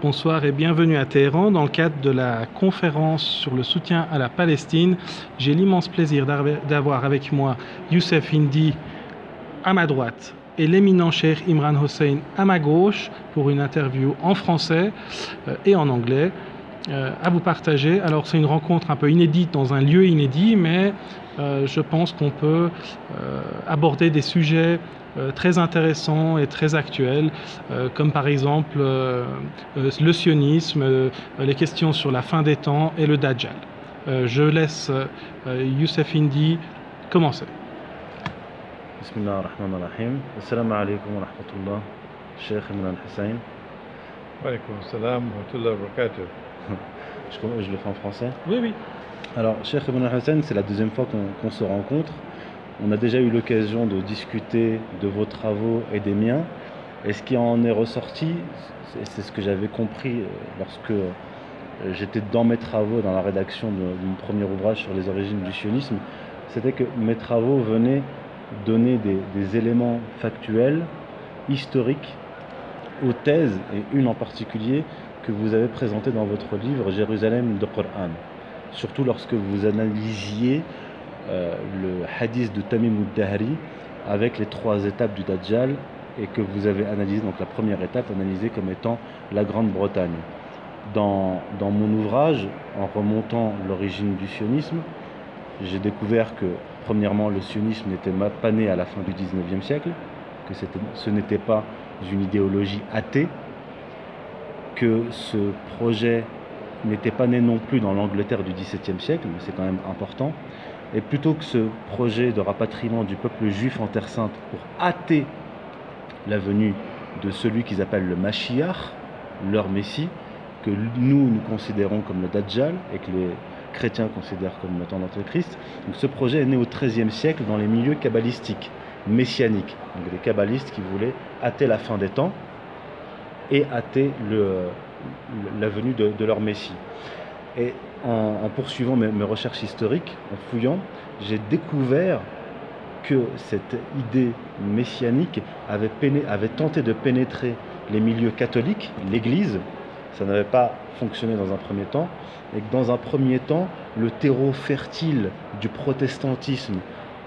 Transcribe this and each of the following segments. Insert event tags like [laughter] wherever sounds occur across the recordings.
Bonsoir et bienvenue à Téhéran dans le cadre de la conférence sur le soutien à la Palestine. J'ai l'immense plaisir d'avoir avec moi Youssef Indy à ma droite et l'éminent cher Imran Hossein à ma gauche pour une interview en français euh, et en anglais euh, à vous partager. Alors c'est une rencontre un peu inédite dans un lieu inédit, mais euh, je pense qu'on peut euh, aborder des sujets très intéressants et très actuels, comme par exemple le sionisme, les questions sur la fin des temps et le Dajjal. je laisse Youssef Indy commencer. Bismillah ar-Rahman ar-Rahim. Assalamu alaikum wa rahmatullah. Cheikh Imran Hussein. Wa alaikum wa rahmatullah. [laughs] je, je le fais en français Oui, oui. Alors, Cheikh Ibn Hassan, c'est la deuxième fois qu'on qu se rencontre. On a déjà eu l'occasion de discuter de vos travaux et des miens. Et ce qui en est ressorti, c'est ce que j'avais compris euh, lorsque euh, j'étais dans mes travaux, dans la rédaction d'un premier ouvrage sur les origines du sionisme, c'était que mes travaux venaient donner des, des, éléments factuels, historiques, aux thèses, et une en particulier que vous avez présentée dans votre livre Jérusalem de Coran. Surtout lorsque vous analysiez euh, le hadith de Tamim avec les trois étapes du Dajjal et que vous avez analysé, donc la première étape analysée comme étant la Grande-Bretagne. Dans, dans, mon ouvrage, en remontant l'origine du sionisme, j'ai découvert que, premièrement, le sionisme n'était pas né à la fin du 19e siècle, que ce n'était pas une idéologie athée, que ce projet n'était pas né non plus dans l'Angleterre du XVIIe siècle, mais c'est quand même important, et plutôt que ce projet de rapatriement du peuple juif en Terre Sainte pour hâter la venue de celui qu'ils appellent le Mashiach, leur Messie, que nous, nous considérons comme le Dajjal et que les chrétiens considèrent comme le notre Christ. Donc ce projet est né au XIIIe siècle dans les milieux kabbalistiques, messianiques. Donc des kabbalistes qui voulaient hâter la fin des temps et hâter le, la venue de, leur Messie. Et en, poursuivant mes, recherches historiques, en fouillant, j'ai découvert que cette idée messianique avait, tenté de pénétrer les milieux catholiques, l'Église. Ça n'avait pas fonctionné dans un premier temps. Et que dans un premier temps, le terreau fertile du protestantisme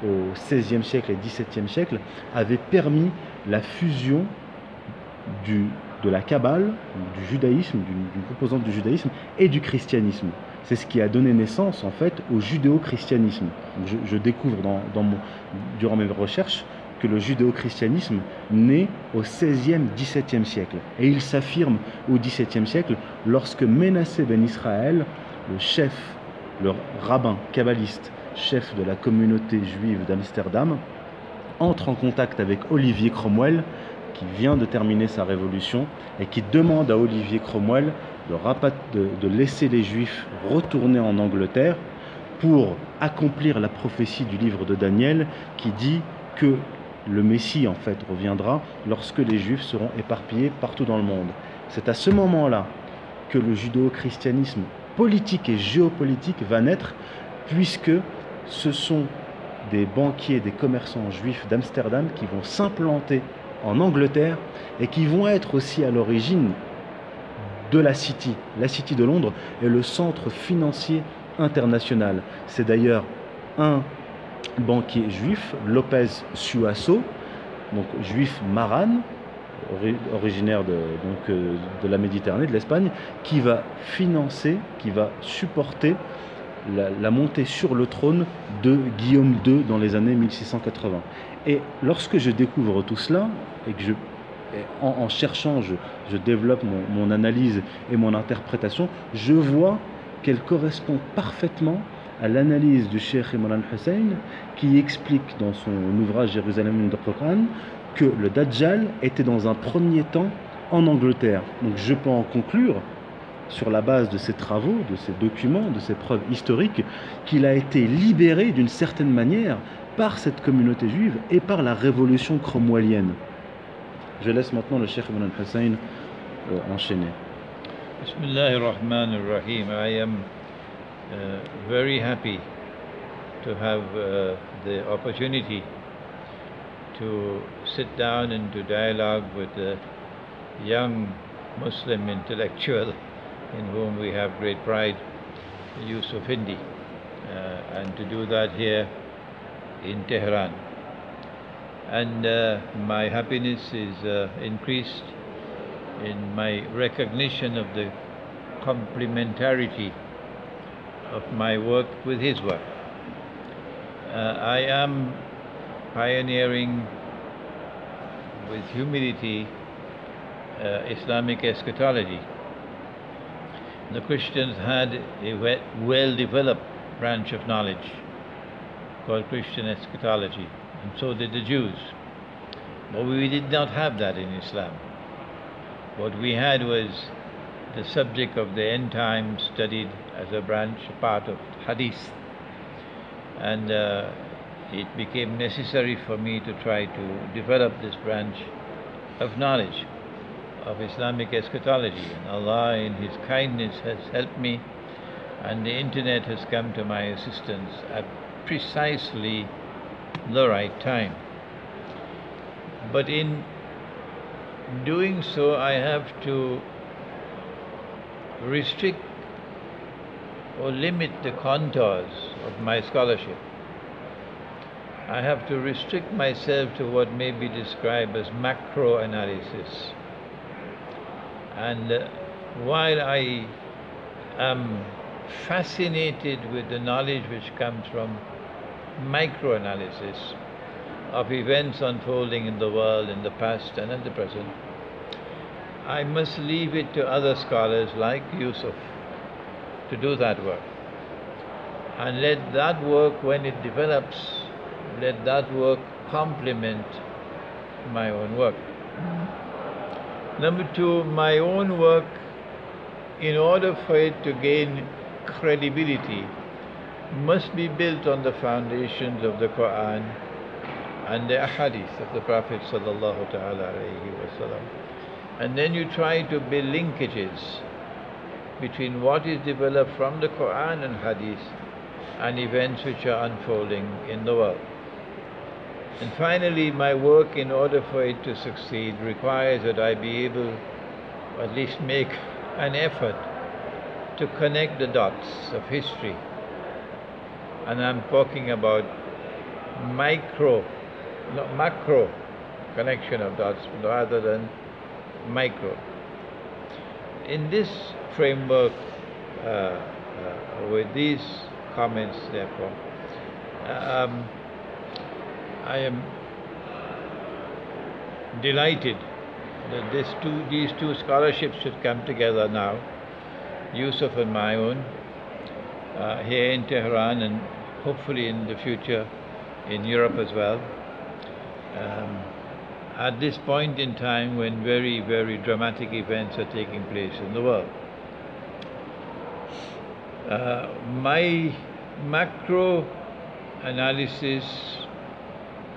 au XVIe siècle et XVIIe siècle avait permis la fusion du, de la Kabbale, du judaïsme, d'une composante du judaïsme et du christianisme. C'est ce qui a donné naissance en fait au judéo-christianisme. Je, découvre durant mes recherches que le judéo-christianisme naît au XVIe, XVIIe siècle. Et il s'affirme au XVIIe siècle lorsque Ménassé ben Israël, le chef, le rabbin kabbaliste, chef de la communauté juive d'Amsterdam, entre en contact avec Olivier Cromwell, qui vient de terminer sa révolution et qui demande à Olivier Cromwell de, laisser les Juifs retourner en Angleterre pour accomplir la prophétie du livre de Daniel qui dit que le Messie en fait reviendra lorsque les Juifs seront éparpillés partout dans le monde. C'est à ce moment-là que le judéo-christianisme politique et géopolitique va naître puisque ce sont des banquiers, des commerçants juifs d'Amsterdam qui vont s'implanter en Angleterre et qui vont être aussi à l'origine de la City. La City de Londres est le centre financier international. C'est d'ailleurs un banquier juif, Lopez Suasso, donc juif marane, originaire de, donc, euh, de la Méditerranée, de l'Espagne, qui va financer, qui va supporter la, la, montée sur le trône de Guillaume II dans les années 1680. Et lorsque je découvre tout cela, et que je, en, cherchant, je, développe mon, analyse et mon interprétation, je vois qu'elle correspond parfaitement à l'analyse du Cheikh Imran Hussein qui explique dans son ouvrage Jérusalem de Quran que le Dajjal était dans un premier temps en Angleterre. Donc je peux en conclure sur la base de ces travaux, de ces documents, de ces preuves historiques, qu'il a été libéré d'une certaine manière par cette communauté juive et par la révolution cromwellienne. Je laisse maintenant le Cheikh Ibn al-Hussein euh. I am uh, very happy to have uh, the opportunity to sit down and to dialogue with a young Muslim intellectual in whom we have great pride, Yusuf Hindi, uh, and to do that here in Tehran. And uh, my happiness is uh, increased in my recognition of the complementarity of my work with his work. Uh, I am pioneering with humility uh, Islamic eschatology. The Christians had a well developed branch of knowledge called Christian eschatology, and so did the Jews. But we did not have that in Islam. What we had was the subject of the end time studied as a branch, a part of Hadith. And uh, it became necessary for me to try to develop this branch of knowledge of Islamic eschatology. And Allah, in His kindness, has helped me, and the internet has come to my assistance at precisely the right time. But in doing so, I have to restrict or limit the contours of my scholarship. I have to restrict myself to what may be described as macro analysis. And uh, while I am fascinated with the knowledge which comes from microanalysis of events unfolding in the world in the past and in the present, I must leave it to other scholars like Yusuf to do that work. And let that work, when it develops, let that work complement my own work. Number two, my own work, in order for it to gain credibility, must be built on the foundations of the Quran and the Ahadith of the Prophet sallallahu wasallam. And then you try to build linkages between what is developed from the Quran and Hadith and events which are unfolding in the world. And finally, my work, in order for it to succeed, requires that I be able, at least make an effort, to connect the dots of history. And I'm talking about micro, not macro connection of dots rather than micro. In this framework, uh, uh, with these comments, therefore, um, I am delighted that two, these two scholarships should come together now, Yusuf and my own, uh, here in Tehran and hopefully in the future in Europe as well. Um, at this point in time when very, very dramatic events are taking place in the world. Uh, my macro analysis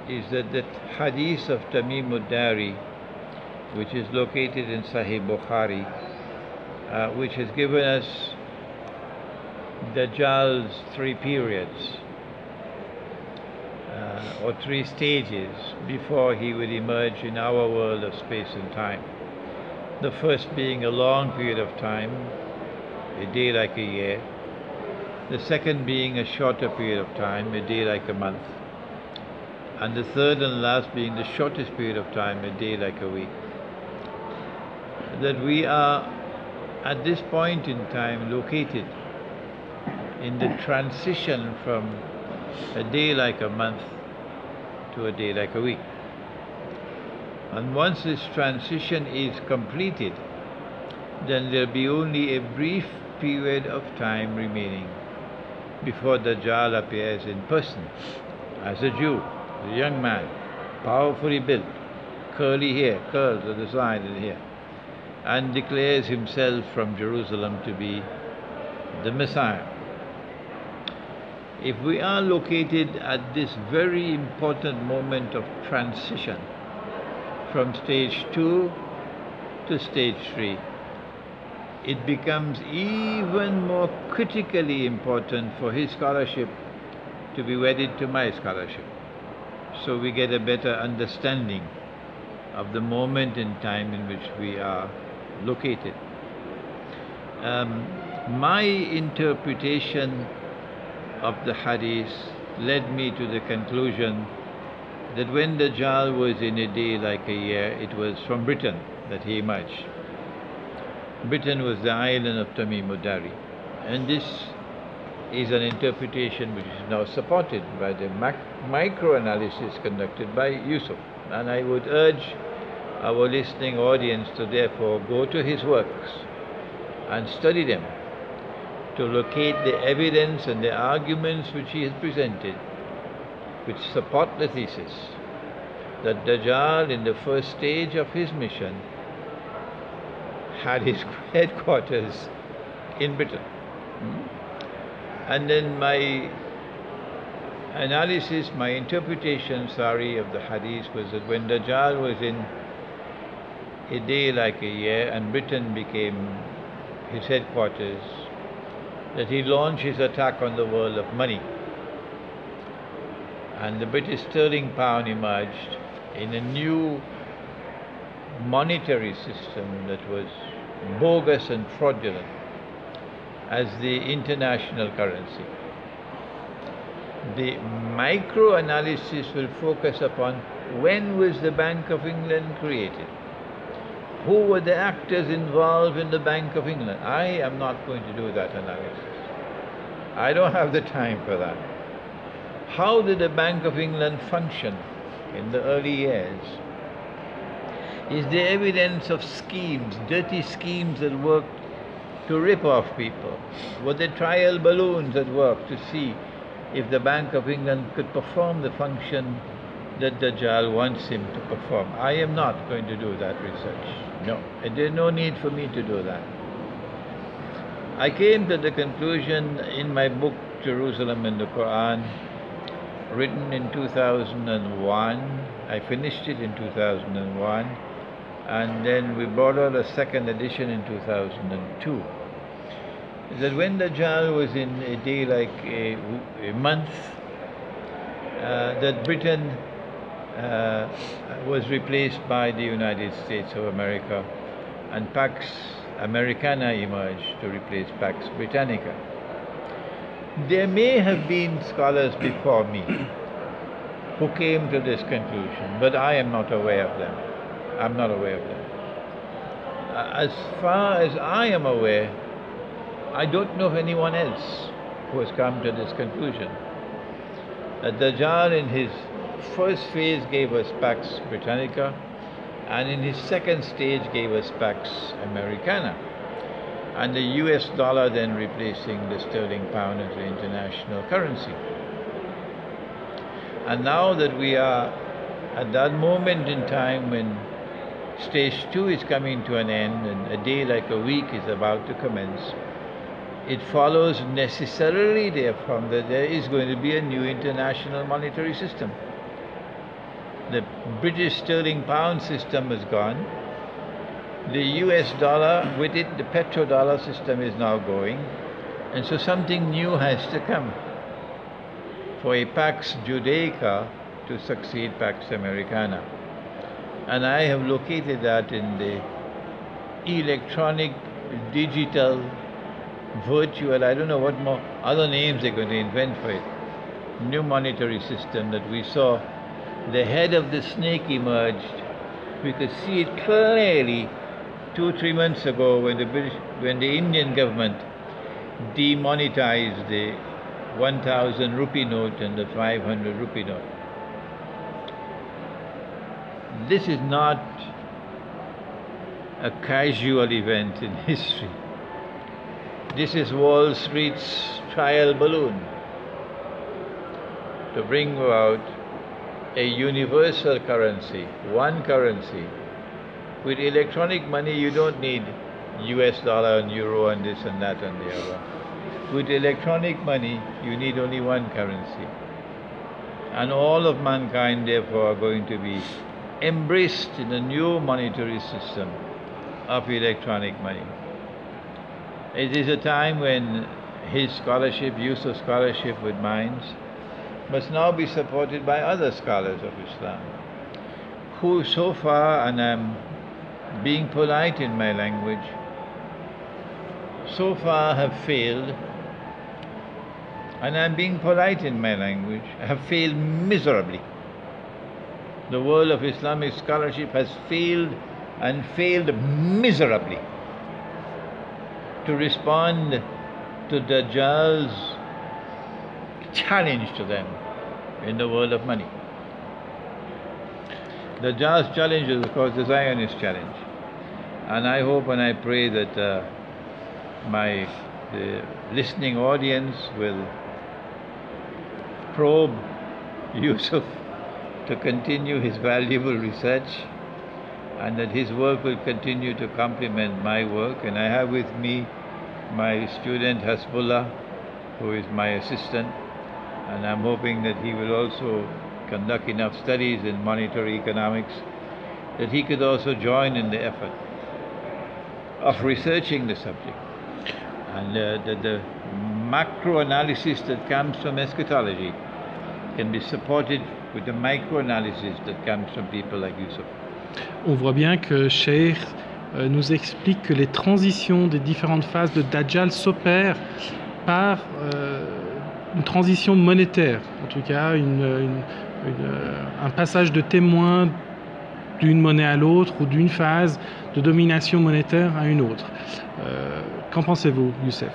is that the hadith of Tamim ud-Dari, which is located in Sahih Bukhari, uh, which has given us Dajjal's three periods uh, or three stages before he would emerge in our world of space and time. The first being a long period of time, a day like a year. The second being a shorter period of time, a day like a month. And the third and last being the shortest period of time, a day like a week. That we are at this point in time located in the transition from a day like a month to a day like a week. And once this transition is completed, then there'll be only a brief period of time remaining before Dajjal appears in person as a Jew, a young man, powerfully built, curly hair, curls at the side and here, and declares himself from Jerusalem to be the Messiah if we are located at this very important moment of transition from stage two to stage three, it becomes even more critically important for his scholarship to be wedded to my scholarship. So we get a better understanding of the moment in time in which we are located. Um, my interpretation of the hadith led me to the conclusion that when Dajjal was in a day like a year, it was from Britain that he emerged. Britain was the island of Tamim Dari. And this is an interpretation which is now supported by the mac- micro-analysis conducted by Yusuf. And I would urge our listening audience to therefore go to his works and study them to locate the evidence and the arguments which he has presented which support the thesis that Dajjal in the first stage of his mission had his [laughs] headquarters in Britain. And then my analysis, my interpretation, sorry, of the hadith was that when Dajjal was in a day like a year and Britain became his headquarters, that he launched his attack on the world of money. And the British sterling pound emerged in a new monetary system that was bogus and fraudulent as the international currency. The micro-analysis will focus upon when was the Bank of England created? Who were the actors involved in the Bank of England? I am not going to do that analysis. I don't have the time for that. How did the Bank of England function in the early years? Is there evidence of schemes, dirty schemes that worked to rip off people? Were there trial balloons at work to see if the Bank of England could perform the function that Dajjal wants him to perform? I am not going to do that research. No, there's no need for me to do that. I came to the conclusion in my book Jerusalem and the Quran, written in 2001. I finished it in 2001, and then we brought out a second edition in 2002. That when the Dajjal was in a day like a, a month, uh, that Britain Uh, was replaced by the United States of America and Pax Americana emerged to replace Pax Britannica. There may have been scholars before me who came to this conclusion, but I am not aware of them. I'm not aware of them. As far as I am aware, I don't know of anyone else who has come to this conclusion. Dajjal in his first phase gave us Pax Britannica, and in his second stage gave us Pax Americana. And the US dollar then replacing the sterling pound as the international currency. And now that we are at that moment in time when stage two is coming to an end and a day like a week is about to commence, it follows necessarily therefrom that there is going to be a new international monetary system the British sterling pound system is gone. The US dollar, with it, the petrodollar system is now going. And so something new has to come for a Pax Judaica to succeed Pax Americana. And I have located that in the electronic, digital, virtual, I don't know what more other names they're going to invent for it, new monetary system that we saw the head of the snake emerged. We could see it clearly two, three months ago when the British, when the Indian government demonetized the 1000 rupee note and the 500 rupee note. This is not a casual event in [laughs] history. This is Wall Street's trial balloon to bring about a universal currency, one currency. With electronic money, you don't need US dollar and euro and this and that and the other. With electronic money, you need only one currency. And all of mankind, therefore, are going to be embraced in a new monetary system of electronic money. It is a time when his scholarship, Yusuf's scholarship with minds, must now be supported by other scholars of Islam, who so far, and I'm being polite in my language, so far have failed, and I'm being polite in my language, have failed miserably. The world of Islamic scholarship has failed and failed miserably to respond to Dajjal's challenge to them in the world of money. The Dajjal's challenge is, of course, the Zionist challenge. And I hope and I pray that uh, my the listening audience will probe [laughs] Yusuf to continue his valuable research and that his work will continue to complement my work. And I have with me my student Hasbullah, who is my assistant, and I'm hoping that he will also conduct enough studies in monetary economics that he could also join in the effort of researching the subject. And uh, that the macro analysis that comes from eschatology can be supported with the micro analysis that comes from people like Yusuf. On voit bien que Sheikh euh, nous explique que les transitions des différentes phases de Dajjal s'opèrent par euh, une transition monétaire, en tout cas une, un passage de témoin d'une monnaie à l'autre ou d'une phase de domination monétaire à une autre. Euh, Qu'en pensez-vous, Youssef?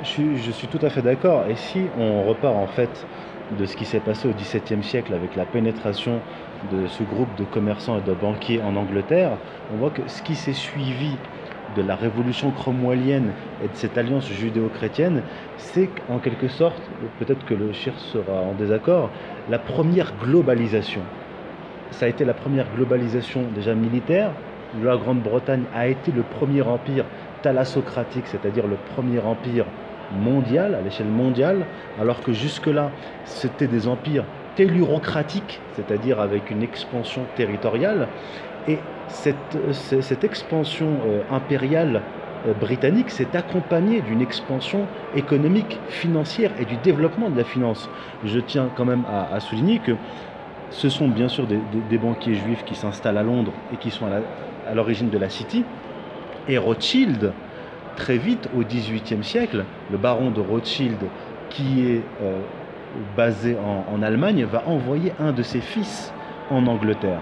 Je je suis, tout à fait d'accord. Et si on repart en fait de ce qui s'est passé au XVIIe siècle avec la pénétration de ce groupe de commerçants et de banquiers en Angleterre, on voit que ce qui s'est suivi de la révolution cromwellienne et de cette alliance judéo-chrétienne, c'est en quelque sorte, peut-être que le Chir sera en désaccord, la première globalisation. Ça a été la première globalisation déjà militaire. La Grande-Bretagne a été le premier empire thalassocratique, c'est-à-dire le premier empire mondial, à l'échelle mondiale, alors que jusque-là, c'était des empires tellurocratiques, c'est-à-dire avec une expansion territoriale. Et cette, cette expansion euh, impériale euh, britannique s'est accompagnée d'une expansion économique, financière et du développement de la finance. Je tiens quand même à, souligner que ce sont bien sûr des, banquiers juifs qui s'installent à Londres et qui sont à l'origine de la City. Et Rothschild, très vite, au XVIIIe siècle, le baron de Rothschild, qui est euh, basé en, Allemagne, va envoyer un de ses fils en Angleterre.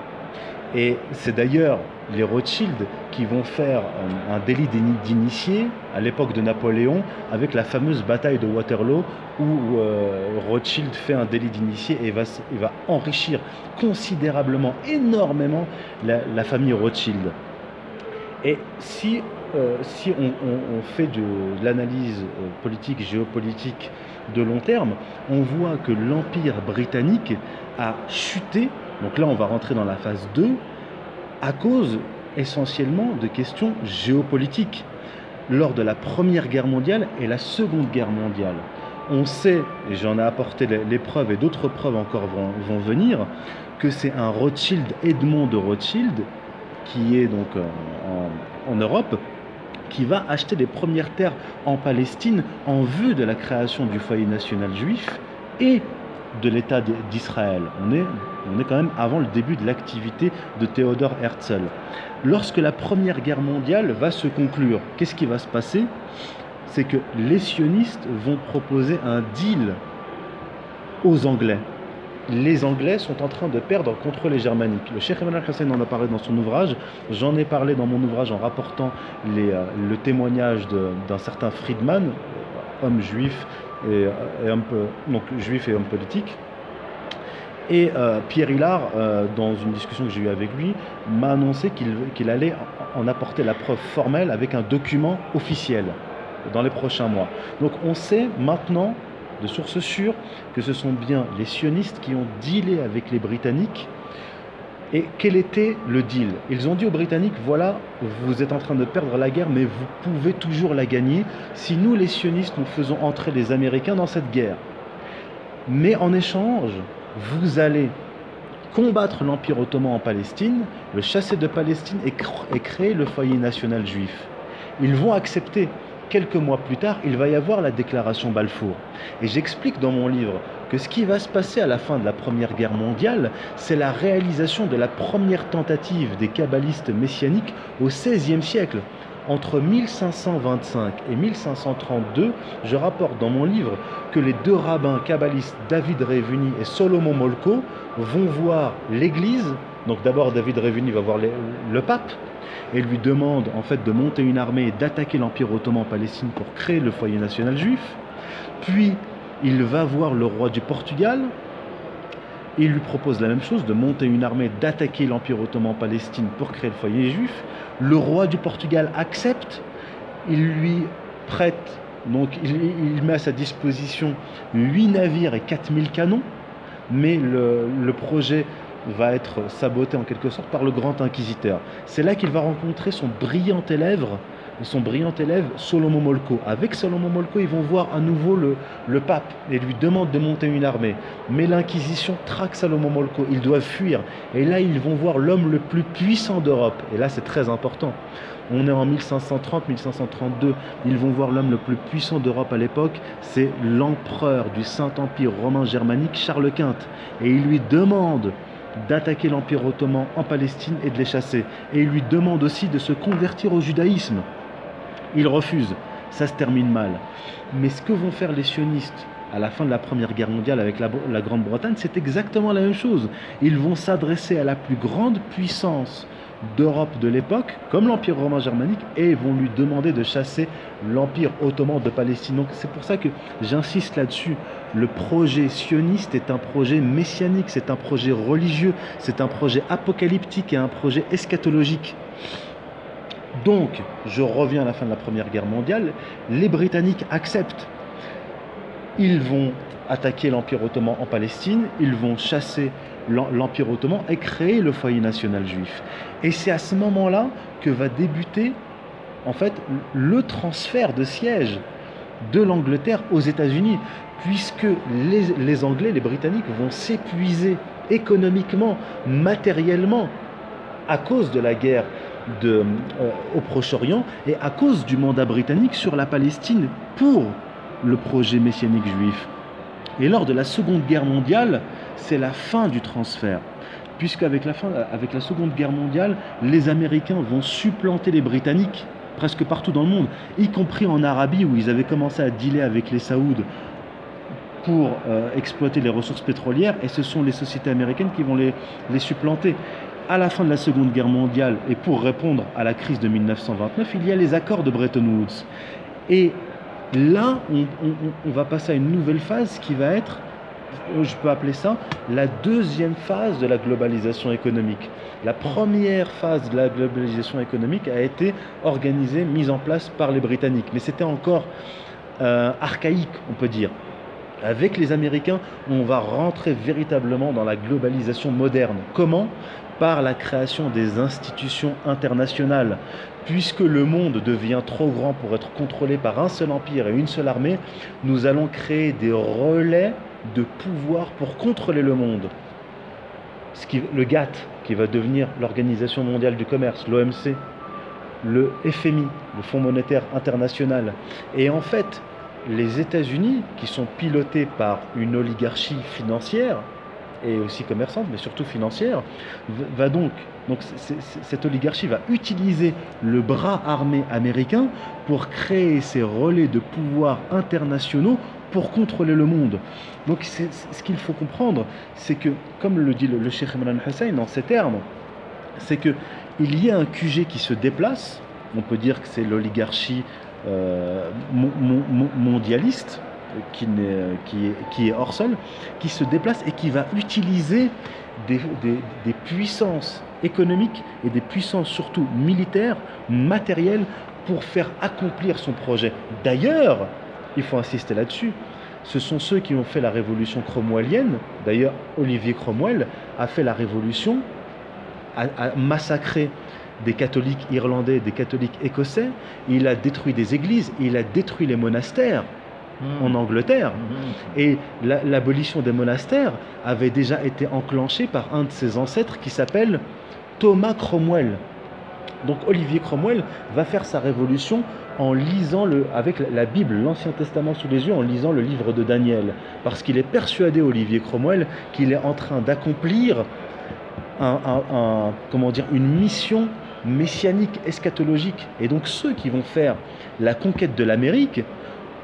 Et c'est d'ailleurs les Rothschild qui vont faire un, délit d'initié à l'époque de Napoléon avec la fameuse bataille de Waterloo où euh, Rothschild fait un délit d'initié et va, enrichir considérablement, énormément la, famille Rothschild. Et si euh, si on, fait de, de l'analyse euh, politique, géopolitique de long terme, on voit que l'Empire britannique a chuté, donc là on va rentrer dans la phase 2, à cause essentiellement de questions géopolitiques. Lors de la Première Guerre mondiale et la Seconde Guerre mondiale, on sait, et j'en ai apporté les preuves et d'autres preuves encore vont, venir, que c'est un Rothschild, Edmond de Rothschild, qui est donc en, en Europe, qui va acheter les premières terres en Palestine en vue de la création du foyer national juif et de l'État d'Israël. On est, on est quand même avant le début de l'activité de Théodore Herzl. Lorsque la Première Guerre mondiale va se conclure, qu'est-ce qui va se passer? C'est que les sionistes vont proposer un deal aux Anglais les Anglais sont en train de perdre contre les Germaniques. Le Cheikh Emmanuel Hussein en a parlé dans son ouvrage. J'en ai parlé dans mon ouvrage en rapportant euh, le témoignage d'un certain Friedman, homme juif et, donc juif et homme politique. Et euh, Pierre Hillard, euh, dans une discussion que j'ai eue avec lui, m'a annoncé qu'il qu allait en apporter la preuve formelle avec un document officiel dans les prochains mois. Donc on sait maintenant de sources sûres que ce sont bien les sionistes qui ont dealé avec les Britanniques. Et quel était le deal? Ils ont dit aux Britanniques, voilà, vous êtes en train de perdre la guerre, mais vous pouvez toujours la gagner si nous, les sionistes, nous faisons entrer les Américains dans cette guerre. Mais en échange, vous allez combattre l'Empire ottoman en Palestine, le chasser de Palestine et, créer le foyer national juif. Ils vont accepter quelques mois plus tard, il va y avoir la déclaration Balfour. Et j'explique dans mon livre que ce qui va se passer à la fin de la Première Guerre mondiale, c'est la réalisation de la première tentative des kabbalistes messianiques au XVIe siècle. Entre 1525 et 1532, je rapporte dans mon livre que les deux rabbins kabbalistes David Révuni et Solomon Molko vont voir l'Église. Donc d'abord David Révuni va voir le pape et lui demande en fait de monter une armée et d'attaquer l'Empire ottoman en Palestine pour créer le foyer national juif. Puis il va voir le roi du Portugal, il lui propose la même chose, de monter une armée, d'attaquer l'Empire ottoman en Palestine pour créer le foyer juif. Le roi du Portugal accepte, il lui prête, donc il, met à sa disposition 8 navires et 4000 canons, mais le, le projet va être saboté en quelque sorte par le grand inquisiteur. C'est là qu'il va rencontrer son brillant élève, son brillant élève Solomon Molko. Avec Solomon Molko, ils vont voir à nouveau le, pape et lui demandent de monter une armée. Mais l'Inquisition traque Solomon Molko, ils doivent fuir. Et là, ils vont voir l'homme le plus puissant d'Europe. Et là, c'est très important. On est en 1530-1532. Ils vont voir l'homme le plus puissant d'Europe à l'époque. C'est l'empereur du Saint-Empire romain germanique, Charles Quint. Et il lui demande d'attaquer l'Empire ottoman en Palestine et de les chasser. Et il lui demande aussi de se convertir au judaïsme. Il refuse. Ça se termine mal. Mais ce que vont faire les sionistes à la fin de la Première Guerre mondiale avec la, Grande-Bretagne, c'est exactement la même chose. Ils vont s'adresser à la plus grande puissance d'Europe de l'époque, comme l'Empire romain germanique, et vont lui demander de chasser l'Empire ottoman de Palestine. Donc c'est pour ça que j'insiste là-dessus. Le projet sioniste est un projet messianique, c'est un projet religieux, c'est un projet apocalyptique et un projet eschatologique. Donc, je reviens à la fin de la Première Guerre mondiale, les Britanniques acceptent. Ils vont attaquer l'Empire ottoman en Palestine, ils vont chasser l'Empire ottoman et créer le foyer national juif. Et c'est à ce moment-là que va débuter en fait le transfert de siège de l'Angleterre aux États-Unis, puisque les, Anglais, les Britanniques vont s'épuiser économiquement, matériellement, à cause de la guerre euh, au Proche-Orient et à cause du mandat britannique sur la Palestine pour le projet messianique juif. Et lors de la Seconde Guerre mondiale, c'est la fin du transfert. Puisqu'avec la, fin, avec la Seconde Guerre mondiale, les Américains vont supplanter les Britanniques presque partout dans le monde, y compris en Arabie où ils avaient commencé à dealer avec les Saouds pour euh, exploiter les ressources pétrolières, et ce sont les sociétés américaines qui vont les, les supplanter. À la fin de la Seconde Guerre mondiale, et pour répondre à la crise de 1929, il y a les accords de Bretton Woods. Et là, on, on va passer à une nouvelle phase qui va être je peux appeler ça la deuxième phase de la globalisation économique. La première phase de la globalisation économique a été organisée, mise en place par les Britanniques, mais c'était encore euh, archaïque, on peut dire. Avec les Américains, on va rentrer véritablement dans la globalisation moderne. Comment? Par la création des institutions internationales. Puisque le monde devient trop grand pour être contrôlé par un seul empire et une seule armée, nous allons créer des relais de pouvoir pour contrôler le monde. Ce qui, le GATT, qui va devenir l'Organisation mondiale du commerce, l'OMC, le FMI, le Fonds monétaire international. Et en fait, les États-Unis, qui sont pilotés par une oligarchie financière, et aussi commerçante, mais surtout financière, va donc, donc cette oligarchie va utiliser le bras armé américain pour créer ces relais de pouvoir internationaux pour contrôler le monde. Donc ce qu'il faut comprendre, c'est que, comme le dit le, le Cheikh Imran Hussein dans ces termes, c'est qu'il y a un QG qui se déplace, on peut dire que c'est l'oligarchie euh, mondialiste, qui, est, hors sol, qui se déplace et qui va utiliser des, des, puissances économiques et des puissances surtout militaires, matérielles, pour faire accomplir son projet. D'ailleurs, il faut insister là-dessus. Ce sont ceux qui ont fait la révolution cromwellienne. D'ailleurs, Olivier Cromwell a fait la révolution, a, a massacré des catholiques irlandais, des catholiques écossais. Il a détruit des églises, il a détruit les monastères mmh. en Angleterre. Mmh. Et l'abolition des monastères avait déjà été enclenchée par un de ses ancêtres qui s'appelle Thomas Cromwell. Donc Olivier Cromwell va faire sa révolution en lisant le, avec la Bible, l'Ancien Testament sous les yeux, en lisant le livre de Daniel. Parce qu'il est persuadé, Olivier Cromwell, qu'il est en train d'accomplir comment dire, une mission messianique, eschatologique. Et donc ceux qui vont faire la conquête de l'Amérique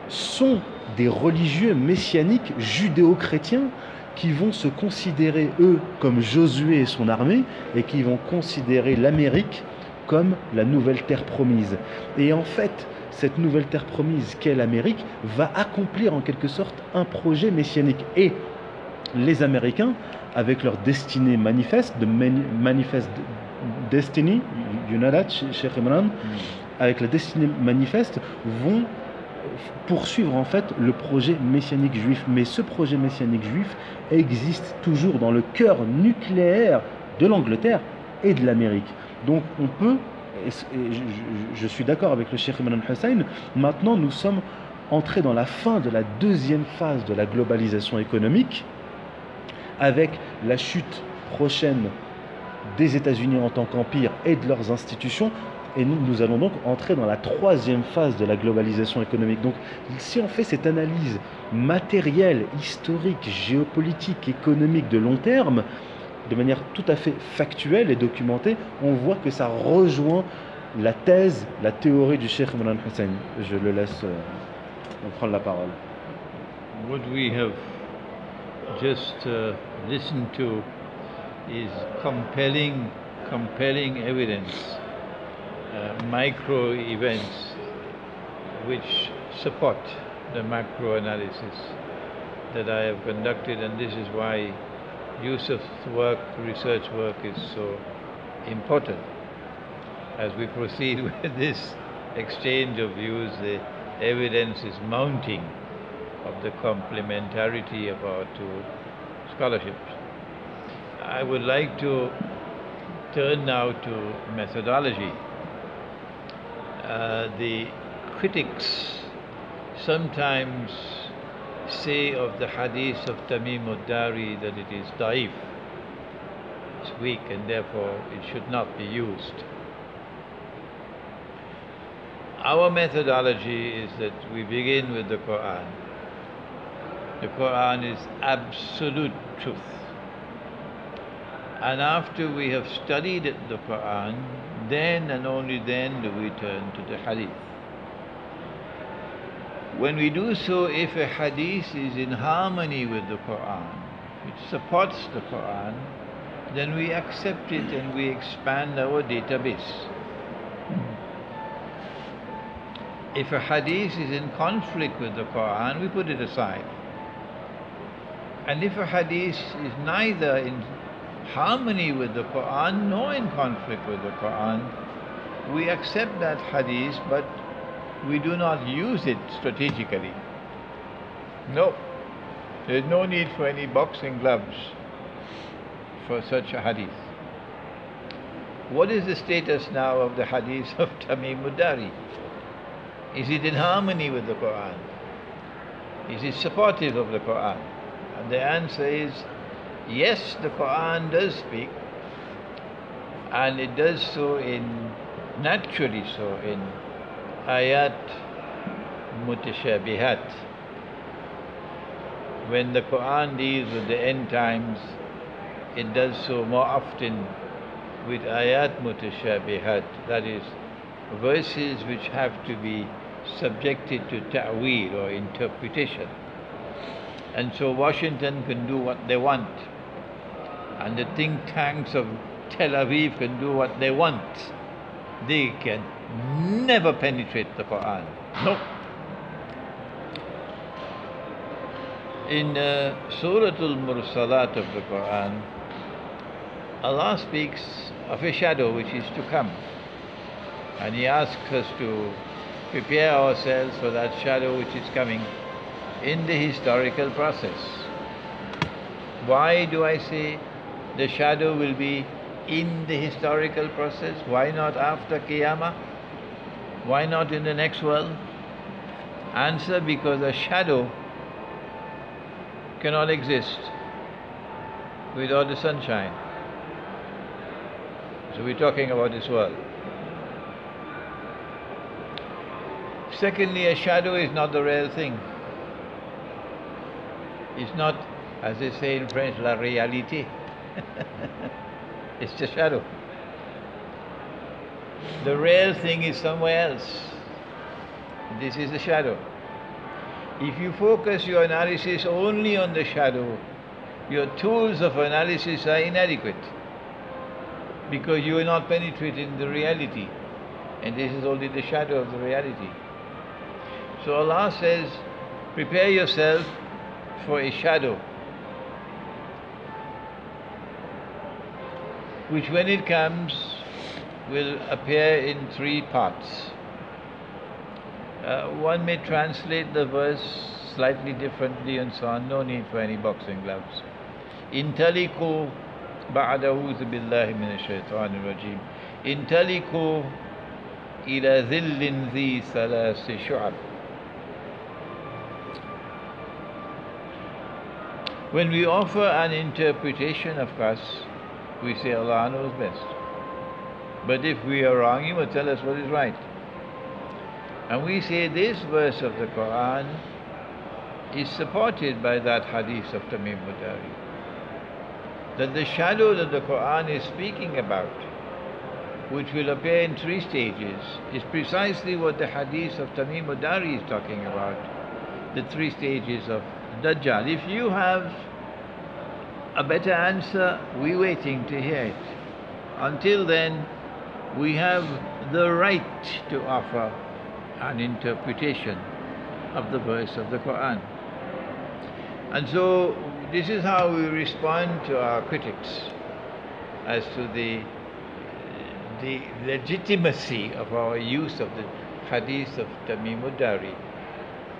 sont des religieux messianiques judéo-chrétiens qui vont se considérer, eux, comme Josué et son armée, et qui vont considérer l'Amérique comme la nouvelle terre promise. Et en fait, cette nouvelle terre promise qu'est l'Amérique va accomplir en quelque sorte un projet messianique. Et les Américains, avec leur destinée manifeste, de manifeste destiny, you know that, Cheikh Imran, mm. avec la destinée manifeste, vont poursuivre en fait le projet messianique juif. Mais ce projet messianique juif existe toujours dans le cœur nucléaire de l'Angleterre et de l'Amérique. Donc on peut, et je, suis d'accord avec le Cheikh Imran Hussein, maintenant nous sommes entrés dans la fin de la deuxième phase de la globalisation économique, avec la chute prochaine des États-Unis en tant qu'empire et de leurs institutions. Et nous, nous, allons donc entrer dans la troisième phase de la globalisation économique. Donc si on fait cette analyse matérielle, historique, géopolitique, économique de long terme, de manière tout à fait factuelle et documentée, on voit que ça rejoint la thèse, la théorie du Cheikh Imran Hussein. Je le laisse euh, prendre la parole. What we have just uh, listened to is compelling, compelling evidence, uh, micro events which support the macro analysis that I have conducted, and this is why Yusuf's work, research work, is so important. As we proceed [laughs] with this exchange of views, the evidence is mounting of the complementarity of our two scholarships. I would like to turn now to methodology. Uh, the critics sometimes say of the hadith of Tamim al-Dari that it is daif, it's weak and therefore it should not be used. Our methodology is that we begin with the Quran. The Quran is absolute truth. And after we have studied the Quran, then and only then do we turn to the Hadith. When we do so, if a Hadith is in harmony with the Quran, which supports the Quran, then we accept it and we expand our database. If a Hadith is in conflict with the Quran, we put it aside. And if a Hadith is neither in harmony with the Quran nor in conflict with the Quran. We accept that hadith, but we do not use it strategically. No, there's no need for any boxing gloves for such a hadith. What is the status now of the hadith of Tamim ud-Dari? Is it in harmony with the Quran? Is it supportive of the Quran? And the answer is yes, the Quran does speak, and it does so in naturally so in ayat mutashabihat. When the Quran deals with the end times, it does so more often with ayat mutashabihat, that is, verses which have to be subjected to ta'wil or interpretation. And so Washington can do what they want and the think tanks of Tel Aviv can do what they want. They can never penetrate the Quran. No. In uh, Surah Al-Mursalat of the Quran, Allah speaks of a shadow which is to come. And He asks us to prepare ourselves for that shadow which is coming in the historical process. Why do I say the shadow will be in the historical process. Why not after Qiyamah? Why not in the next world? Answer because a shadow cannot exist without the sunshine. So we're talking about this world. Secondly, a shadow is not the real thing. It's not, as they say in French, la réalité. [laughs] it's just shadow. The real thing is somewhere else. This is the shadow. If you focus your analysis only on the shadow, your tools of analysis are inadequate because you are not penetrating the reality. And this is only the shadow of the reality. So Allah says, prepare yourself for a shadow, which when it comes will appear in three parts. Uh, one may translate the verse slightly differently and so on, no need for any boxing gloves. Intaliku ba'ada'udhu billahi minash shaitanir rajim. Intaliku ila zillin dhi salasi shu'ab. When we offer an interpretation, of Qas, we say Allah knows best. But if we are wrong, He will tell us what is right. And we say this verse of the Quran is supported by that hadith of Tamim ud-Dari. That the shadow that the Quran is speaking about, which will appear in three stages, is precisely what the hadith of Tamim ud-Dari is talking about. The three stages of Dajjal. If you have a better answer, we're waiting to hear it. Until then, we have the right to offer an interpretation of the verse of the Quran. And so, this is how we respond to our critics as to the, the legitimacy of our use of the hadith of Tamim Dari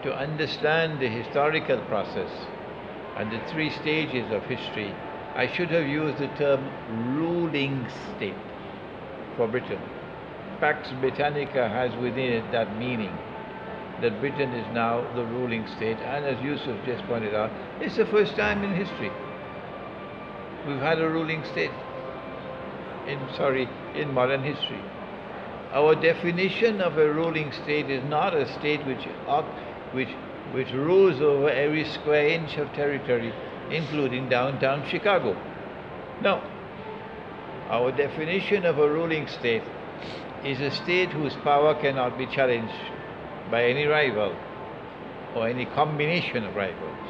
to understand the historical process and the three stages of history, I should have used the term ruling state for Britain. Pax Britannica has within it that meaning that Britain is now the ruling state, and as Yusuf just pointed out, it's the first time in history we've had a ruling state. In sorry, in modern history. Our definition of a ruling state is not a state which which, which rules over every square inch of territory, including downtown Chicago. No. Our definition of a ruling state is a state whose power cannot be challenged by any rival or any combination of rivals.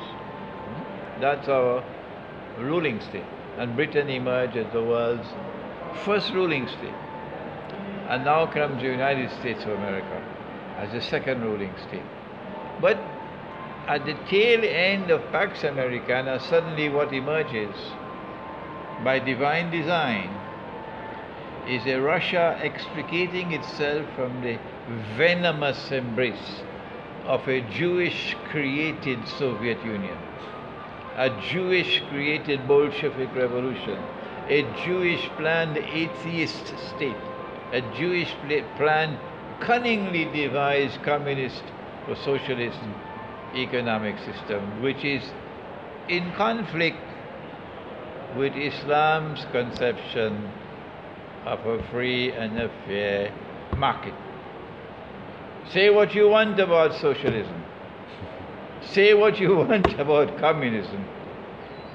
That's our ruling state. And Britain emerged as the world's first ruling state. And now comes the United States of America as the second ruling state. But at the tail end of Pax Americana, suddenly what emerges by divine design is a Russia extricating itself from the venomous embrace of a Jewish created Soviet Union, a Jewish created Bolshevik revolution, a Jewish planned atheist state, a Jewish planned cunningly devised communist or socialist economic system, which is in conflict with Islam's conception of a free and a fair market. Say what you want about socialism. [laughs] Say what you want about communism.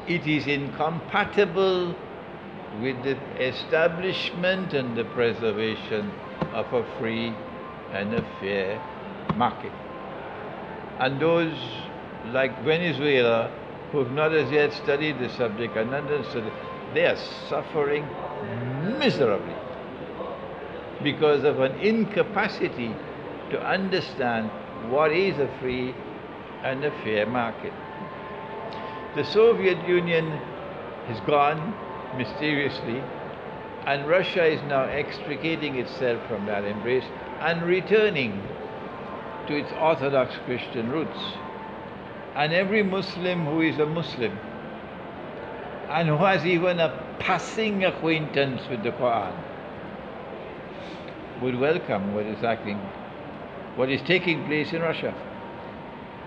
It is incompatible with the establishment and the preservation of a free and a fair market. And those like Venezuela who have not as yet studied the subject and understood it, they are suffering miserably because of an incapacity to understand what is a free and a fair market. The Soviet Union has gone mysteriously, and Russia is now extricating itself from that embrace and returning to its Orthodox Christian roots. And every Muslim who is a Muslim and who has even a passing acquaintance with the Quran would welcome what is happening, what is taking place in Russia.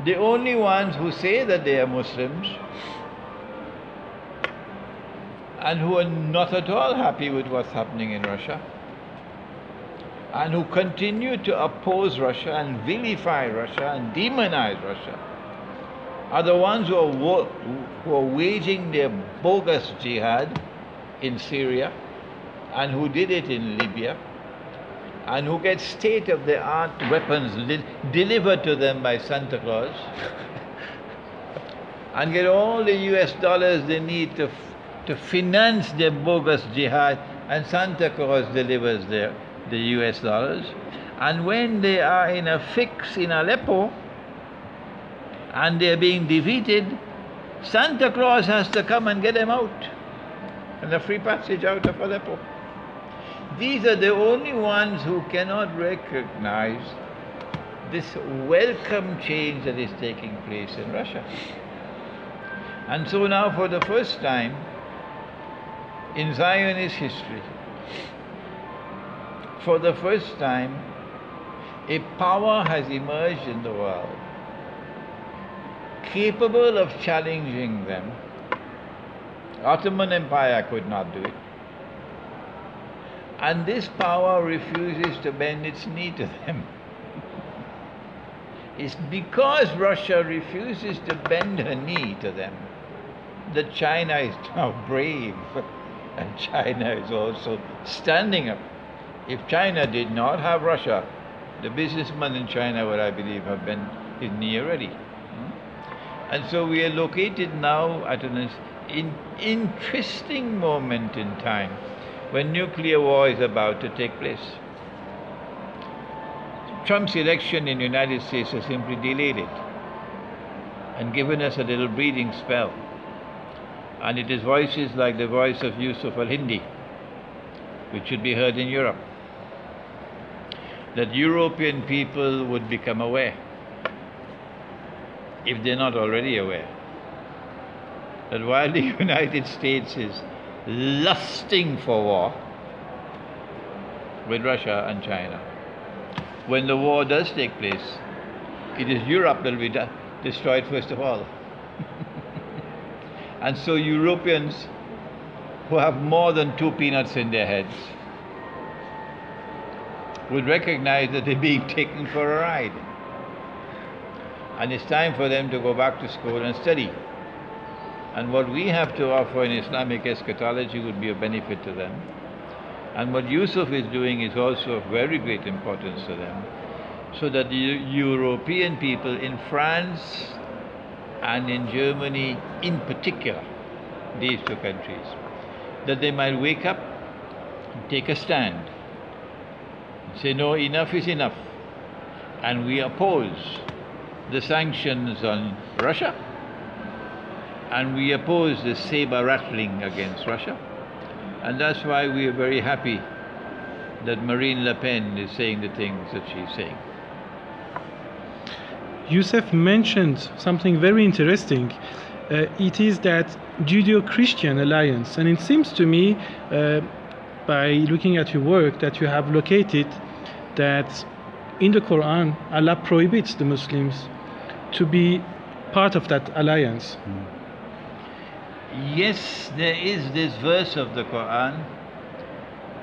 The only ones who say that they are Muslims and who are not at all happy with what's happening in Russia and who continue to oppose Russia and vilify Russia and demonize Russia are the ones who are, who are waging their bogus jihad in Syria and who did it in Libya and who get state of the art weapons li- delivered to them by Santa Claus [laughs] and get all the US dollars they need to, to finance their bogus jihad and Santa Claus delivers their, the US dollars. And when they are in a fix in Aleppo and they're being defeated, Santa Claus has to come and get them out and a free passage out of Aleppo. These are the only ones who cannot recognize this welcome change that is taking place in Russia. And so now, for the first time in Zionist history, for the first time, a power has emerged in the world capable of challenging them. Ottoman Empire could not do it. And this power refuses to bend its knee to them. [laughs] It's because Russia refuses to bend her knee to them that China is now brave [laughs] and China is also standing up. If China did not have Russia, the businessmen in China would, I believe, have been his knee already. And so we are located now at an in, interesting moment in time when nuclear war is about to take place. Trump's election in the United States has simply delayed it and given us a little breathing spell. And it is voices like the voice of Yusuf al Hindi, which should be heard in Europe, that European people would become aware, if they're not already aware, that while the [laughs] United States is lusting for war with Russia and China, when the war does take place, it is Europe that will be destroyed first of all. [laughs] and so Europeans who have more than two peanuts in their heads would recognize that they're being taken for a ride. And it's time for them to go back to school and study. And what we have to offer in Islamic eschatology would be a benefit to them. And what Yusuf is doing is also of very great importance to them. So that the European people in France and in Germany in particular, these two countries, that they might wake up and take a stand and say, no, enough is enough. And we oppose the sanctions on Russia and we oppose the saber rattling against Russia. And that's why we are very happy that Marine Le Pen is saying the things that she's saying. Youssef mentioned something very interesting. Uh, it is that Judeo Christian alliance, and it seems to me, uh, by looking at your work, that you have located that in the Quran, Allah prohibits the Muslims to be part of that alliance. Yes, there is this verse of the Quran,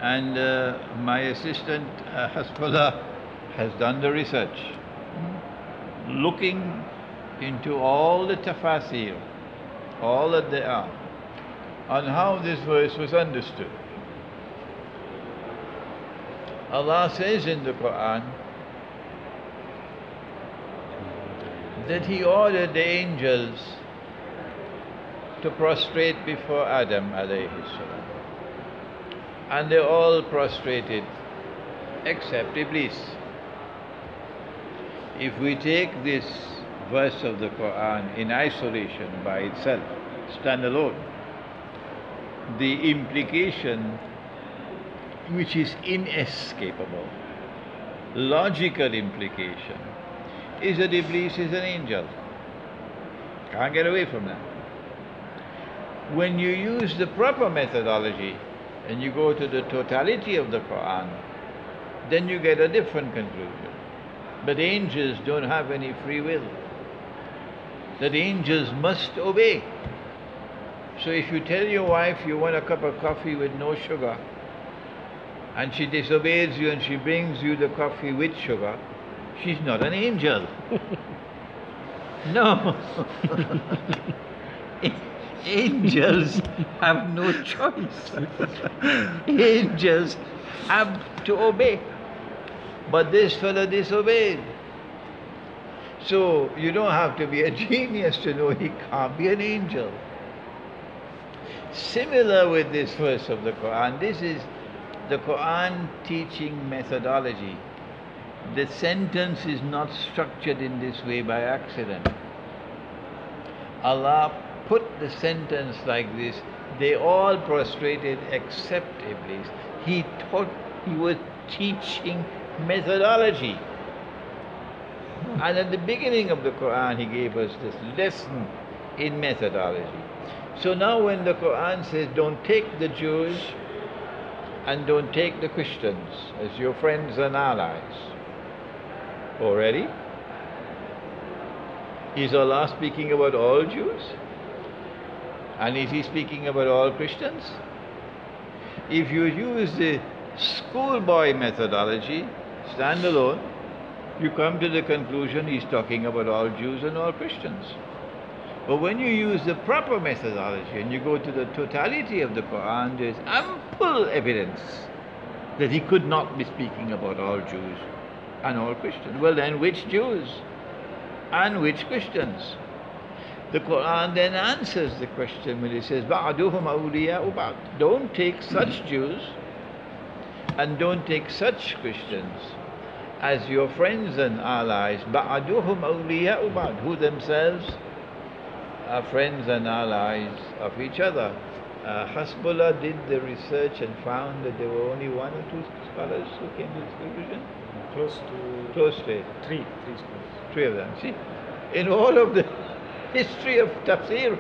and uh, my assistant uh, Hasbullah has done the research, looking into all the tafasir, all that there are, on how this verse was understood. Allah says in the Quran that He ordered the angels to prostrate before Adam. And they all prostrated except Iblis. If we take this verse of the Quran in isolation by itself, stand alone, the implication which is inescapable, logical implication, is that Iblis is an angel. Can't get away from that when you use the proper methodology and you go to the totality of the Quran, then you get a different conclusion. But angels don't have any free will. That angels must obey. So if you tell your wife you want a cup of coffee with no sugar, and she disobeys you and she brings you the coffee with sugar, she's not an angel. [laughs] no. [laughs] Angels have no choice. Angels have to obey. But this fellow disobeyed. So you don't have to be a genius to know he can't be an angel. Similar with this verse of the Quran, this is the Quran teaching methodology. The sentence is not structured in this way by accident. Allah put the sentence like this. They all prostrated except Iblis. He taught, he was teaching methodology. And at the beginning of the Quran, he gave us this lesson in methodology. So now, when the Quran says, don't take the Jews and don't take the Christians as your friends and allies, already? Is Allah speaking about all Jews? And is He speaking about all Christians? If you use the schoolboy methodology, stand alone, you come to the conclusion He's talking about all Jews and all Christians. But when you use the proper methodology and you go to the totality of the Quran, there's ample evidence that he could not be speaking about all Jews and all Christians. Well, then, which Jews and which Christians? The Quran then answers the question when it says. Don't take such Jews and don't take such Christians as your friends and allies, ubat, who themselves are friends and allies of each other. Uh, Hasbullah did the research and found that there were only one or two scholars who came to this conclusion. Close to Close to it. three, three scholars. Three of them. See, in all of the history of tafsir,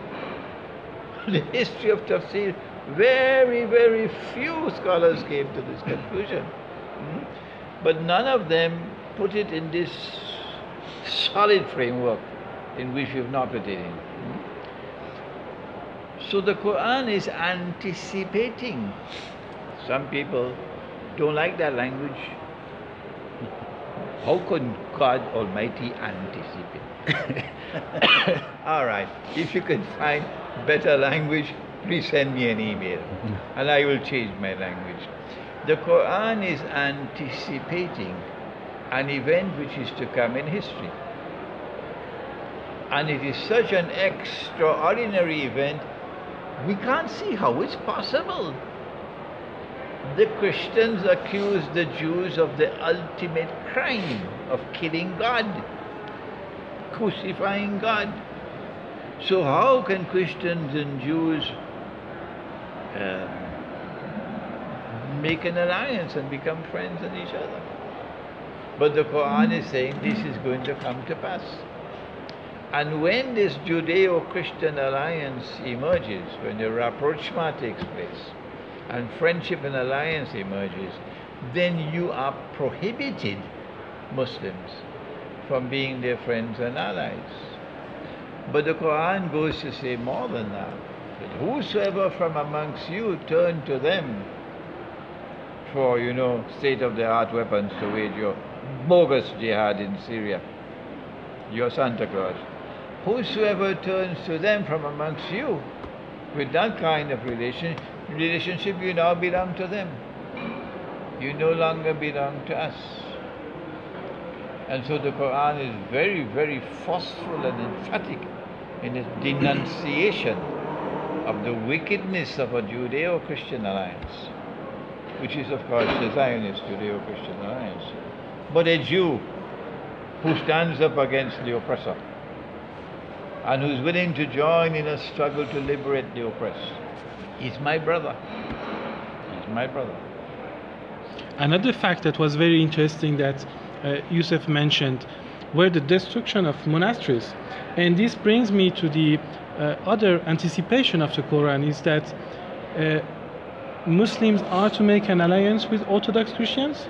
[laughs] the history of tafsir, very, very few scholars came to this conclusion. Hmm? But none of them put it in this solid framework in which we have not put it in. Hmm? So the Quran is anticipating. Some people don't like that language. How can God Almighty anticipate? [laughs] All right, if you can find better language, please send me an email [laughs] and I will change my language. The Quran is anticipating an event which is to come in history. And it is such an extraordinary event, we can't see how it's possible. The Christians accuse the Jews of the ultimate crime of killing God, crucifying God. So, how can Christians and Jews uh, make an alliance and become friends with each other? But the Quran is saying this is going to come to pass. And when this Judeo Christian alliance emerges, when the rapprochement takes place, and friendship and alliance emerges, then you are prohibited, Muslims, from being their friends and allies. But the Quran goes to say more than that. That whosoever from amongst you turn to them for, you know, state of the art weapons to wage your bogus jihad in Syria, your Santa Claus, whosoever turns to them from amongst you with that kind of relation, relationship, you now belong to them. You no longer belong to us. And so the Quran is very, very forceful and emphatic in its denunciation of the wickedness of a Judeo Christian alliance, which is, of course, the Zionist Judeo Christian alliance. But a Jew who stands up against the oppressor and who's willing to join in a struggle to liberate the oppressed. He's my brother. He's my brother. Another fact that was very interesting that uh, Yusuf mentioned were the destruction of monasteries. And this brings me to the uh, other anticipation of the Quran is that uh, Muslims are to make an alliance with Orthodox Christians?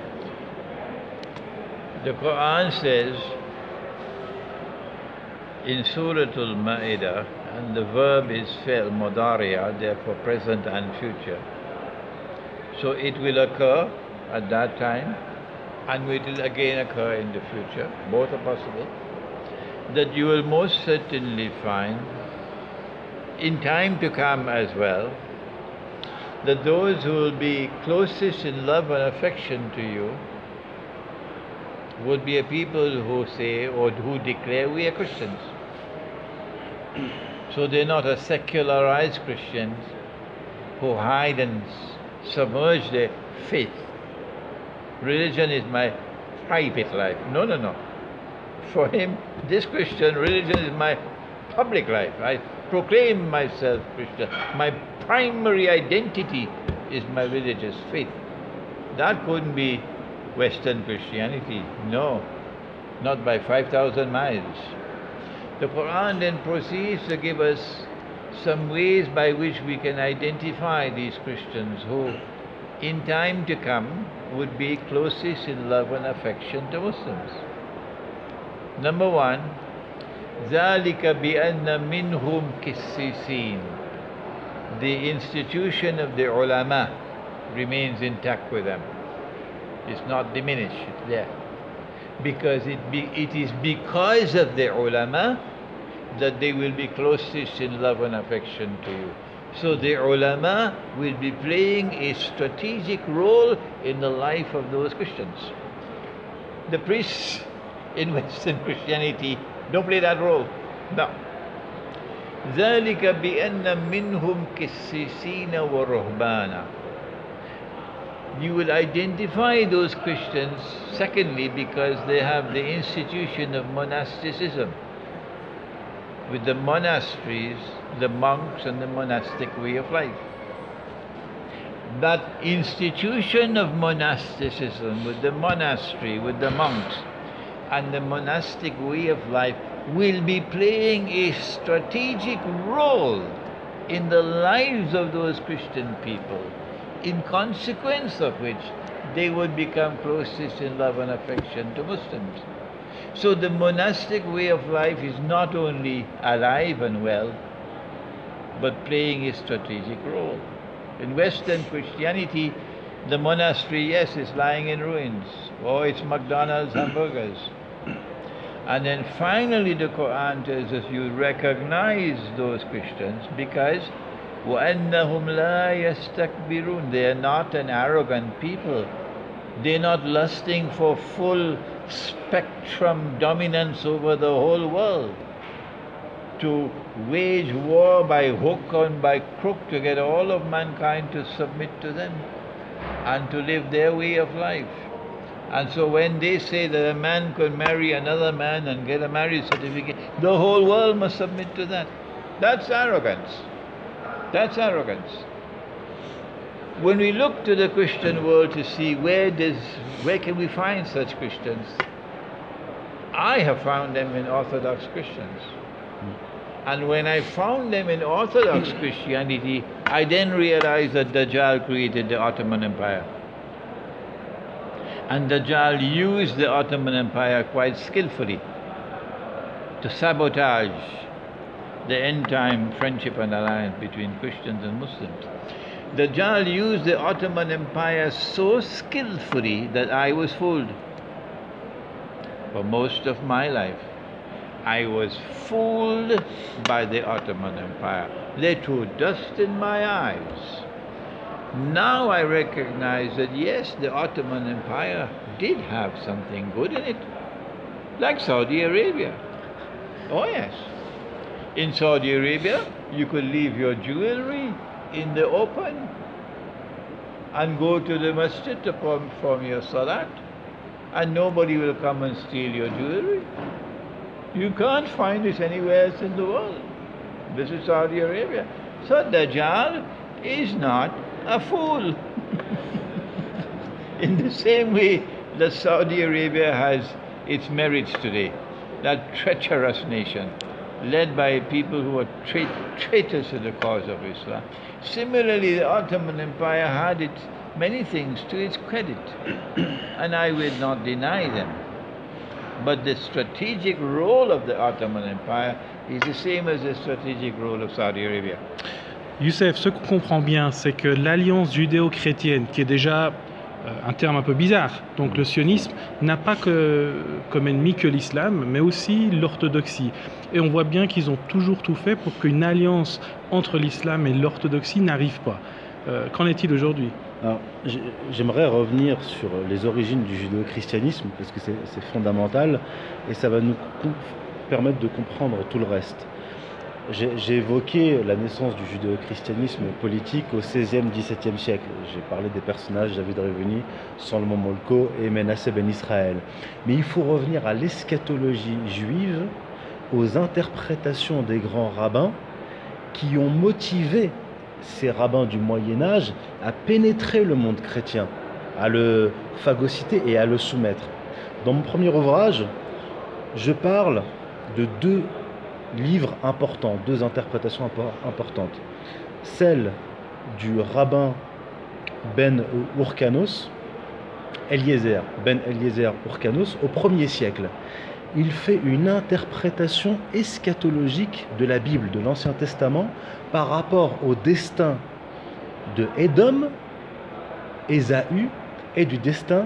The Quran says in Surah Al Ma'idah, and the verb is fi'l mudariya, therefore present and future. So it will occur at that time, and it will again occur in the future, both are possible, that you will most certainly find in time to come as well that those who will be closest in love and affection to you would be a people who say or who declare we are Christians. So they're not a secularized Christians who hide and submerge their faith. Religion is my private life. No, no, no. For him, this Christian religion is my public life. I proclaim myself Christian. My primary identity is my religious faith. That couldn't be Western Christianity. No, not by 5,000 miles. The Quran then proceeds to give us some ways by which we can identify these Christians who, in time to come, would be closest in love and affection to Muslims. Number one, ذلك بأن منهم كسيسين The institution of the ulama remains intact with them. It's not diminished, it's there. Because it, be, it is because of the ulama that they will be closest in love and affection to you. So the ulama will be playing a strategic role in the life of those Christians. The priests in [laughs] Western Christianity don't play that role. No. ذلك بأن منهم كسيسين ورهبانا you will identify those Christians, secondly, because they have the institution of monasticism. With the monasteries, the monks, and the monastic way of life. That institution of monasticism, with the monastery, with the monks, and the monastic way of life will be playing a strategic role in the lives of those Christian people, in consequence of which they would become closest in love and affection to Muslims. So the monastic way of life is not only alive and well, but playing a strategic role. In Western Christianity, the monastery, yes, is lying in ruins, or it's McDonald's hamburgers. And then finally the Quran tells us you recognize those Christians because وَأَنَّهُمْ لَا يَسْتَكْبِرُونَ They are not an arrogant people. They're not lusting for full spectrum dominance over the whole world. To wage war by hook and by crook to get all of mankind to submit to them and to live their way of life. And so when they say that a man could marry another man and get a marriage certificate, the whole world must submit to that. That's arrogance. That's arrogance. When we look to the Christian world to see where does where can we find such Christians, I have found them in Orthodox Christians. And when I found them in Orthodox [clears throat] Christianity, I then realized that Dajjal created the Ottoman Empire. And Dajjal used the Ottoman Empire quite skillfully to sabotage the end time friendship and alliance between Christians and Muslims. Dajjal used the Ottoman Empire so skillfully that I was fooled. For most of my life, I was fooled by the Ottoman Empire. They threw dust in my eyes. Now I recognize that yes, the Ottoman Empire did have something good in it, like Saudi Arabia. Oh, yes. In Saudi Arabia, you could leave your jewelry in the open and go to the masjid to perform your salat, and nobody will come and steal your jewelry. You can't find this anywhere else in the world. This is Saudi Arabia. So Dajjal is not a fool. [laughs] In the same way that Saudi Arabia has its merits today, that treacherous nation, led by people who are tra- traitors to the cause of Islam. Similarly, the Ottoman Empire had many things to its credit, [coughs] and I will not deny them. But the strategic role of the Ottoman Empire is the same as the strategic role of Saudi Arabia. Youssef, ce qu'on comprend bien, c'est que l'alliance judéo-chrétienne, qui est déjà un terme un peu bizarre. Donc le sionisme n'a pas que, comme ennemi que l'islam, mais aussi l'orthodoxie. Et on voit bien qu'ils ont toujours tout fait pour qu'une alliance entre l'islam et l'orthodoxie n'arrive pas. Euh, qu'en est-il aujourd'hui? J'aimerais revenir sur les origines du judéo-christianisme, parce que c'est fondamental, et ça va nous permettre de comprendre tout le reste. J'ai évoqué la naissance du judéo-christianisme politique au XVIe, XVIIe siècle. J'ai parlé des personnages David Reveni, Salomon Molko et Menasseh ben Israël. Mais il faut revenir à l'eschatologie juive, aux interprétations des grands rabbins qui ont motivé ces rabbins du Moyen Âge à pénétrer le monde chrétien, à le phagocyter et à le soumettre. Dans mon premier ouvrage, je parle de deux livres importants, deux interprétations importantes. Celle du rabbin Ben Urkanos, Eliezer, Ben Eliezer Urkanos, au 1er siècle. Il fait une interprétation eschatologique de la Bible, de l'Ancien Testament, par rapport au destin de Édom, Ésaü, et du destin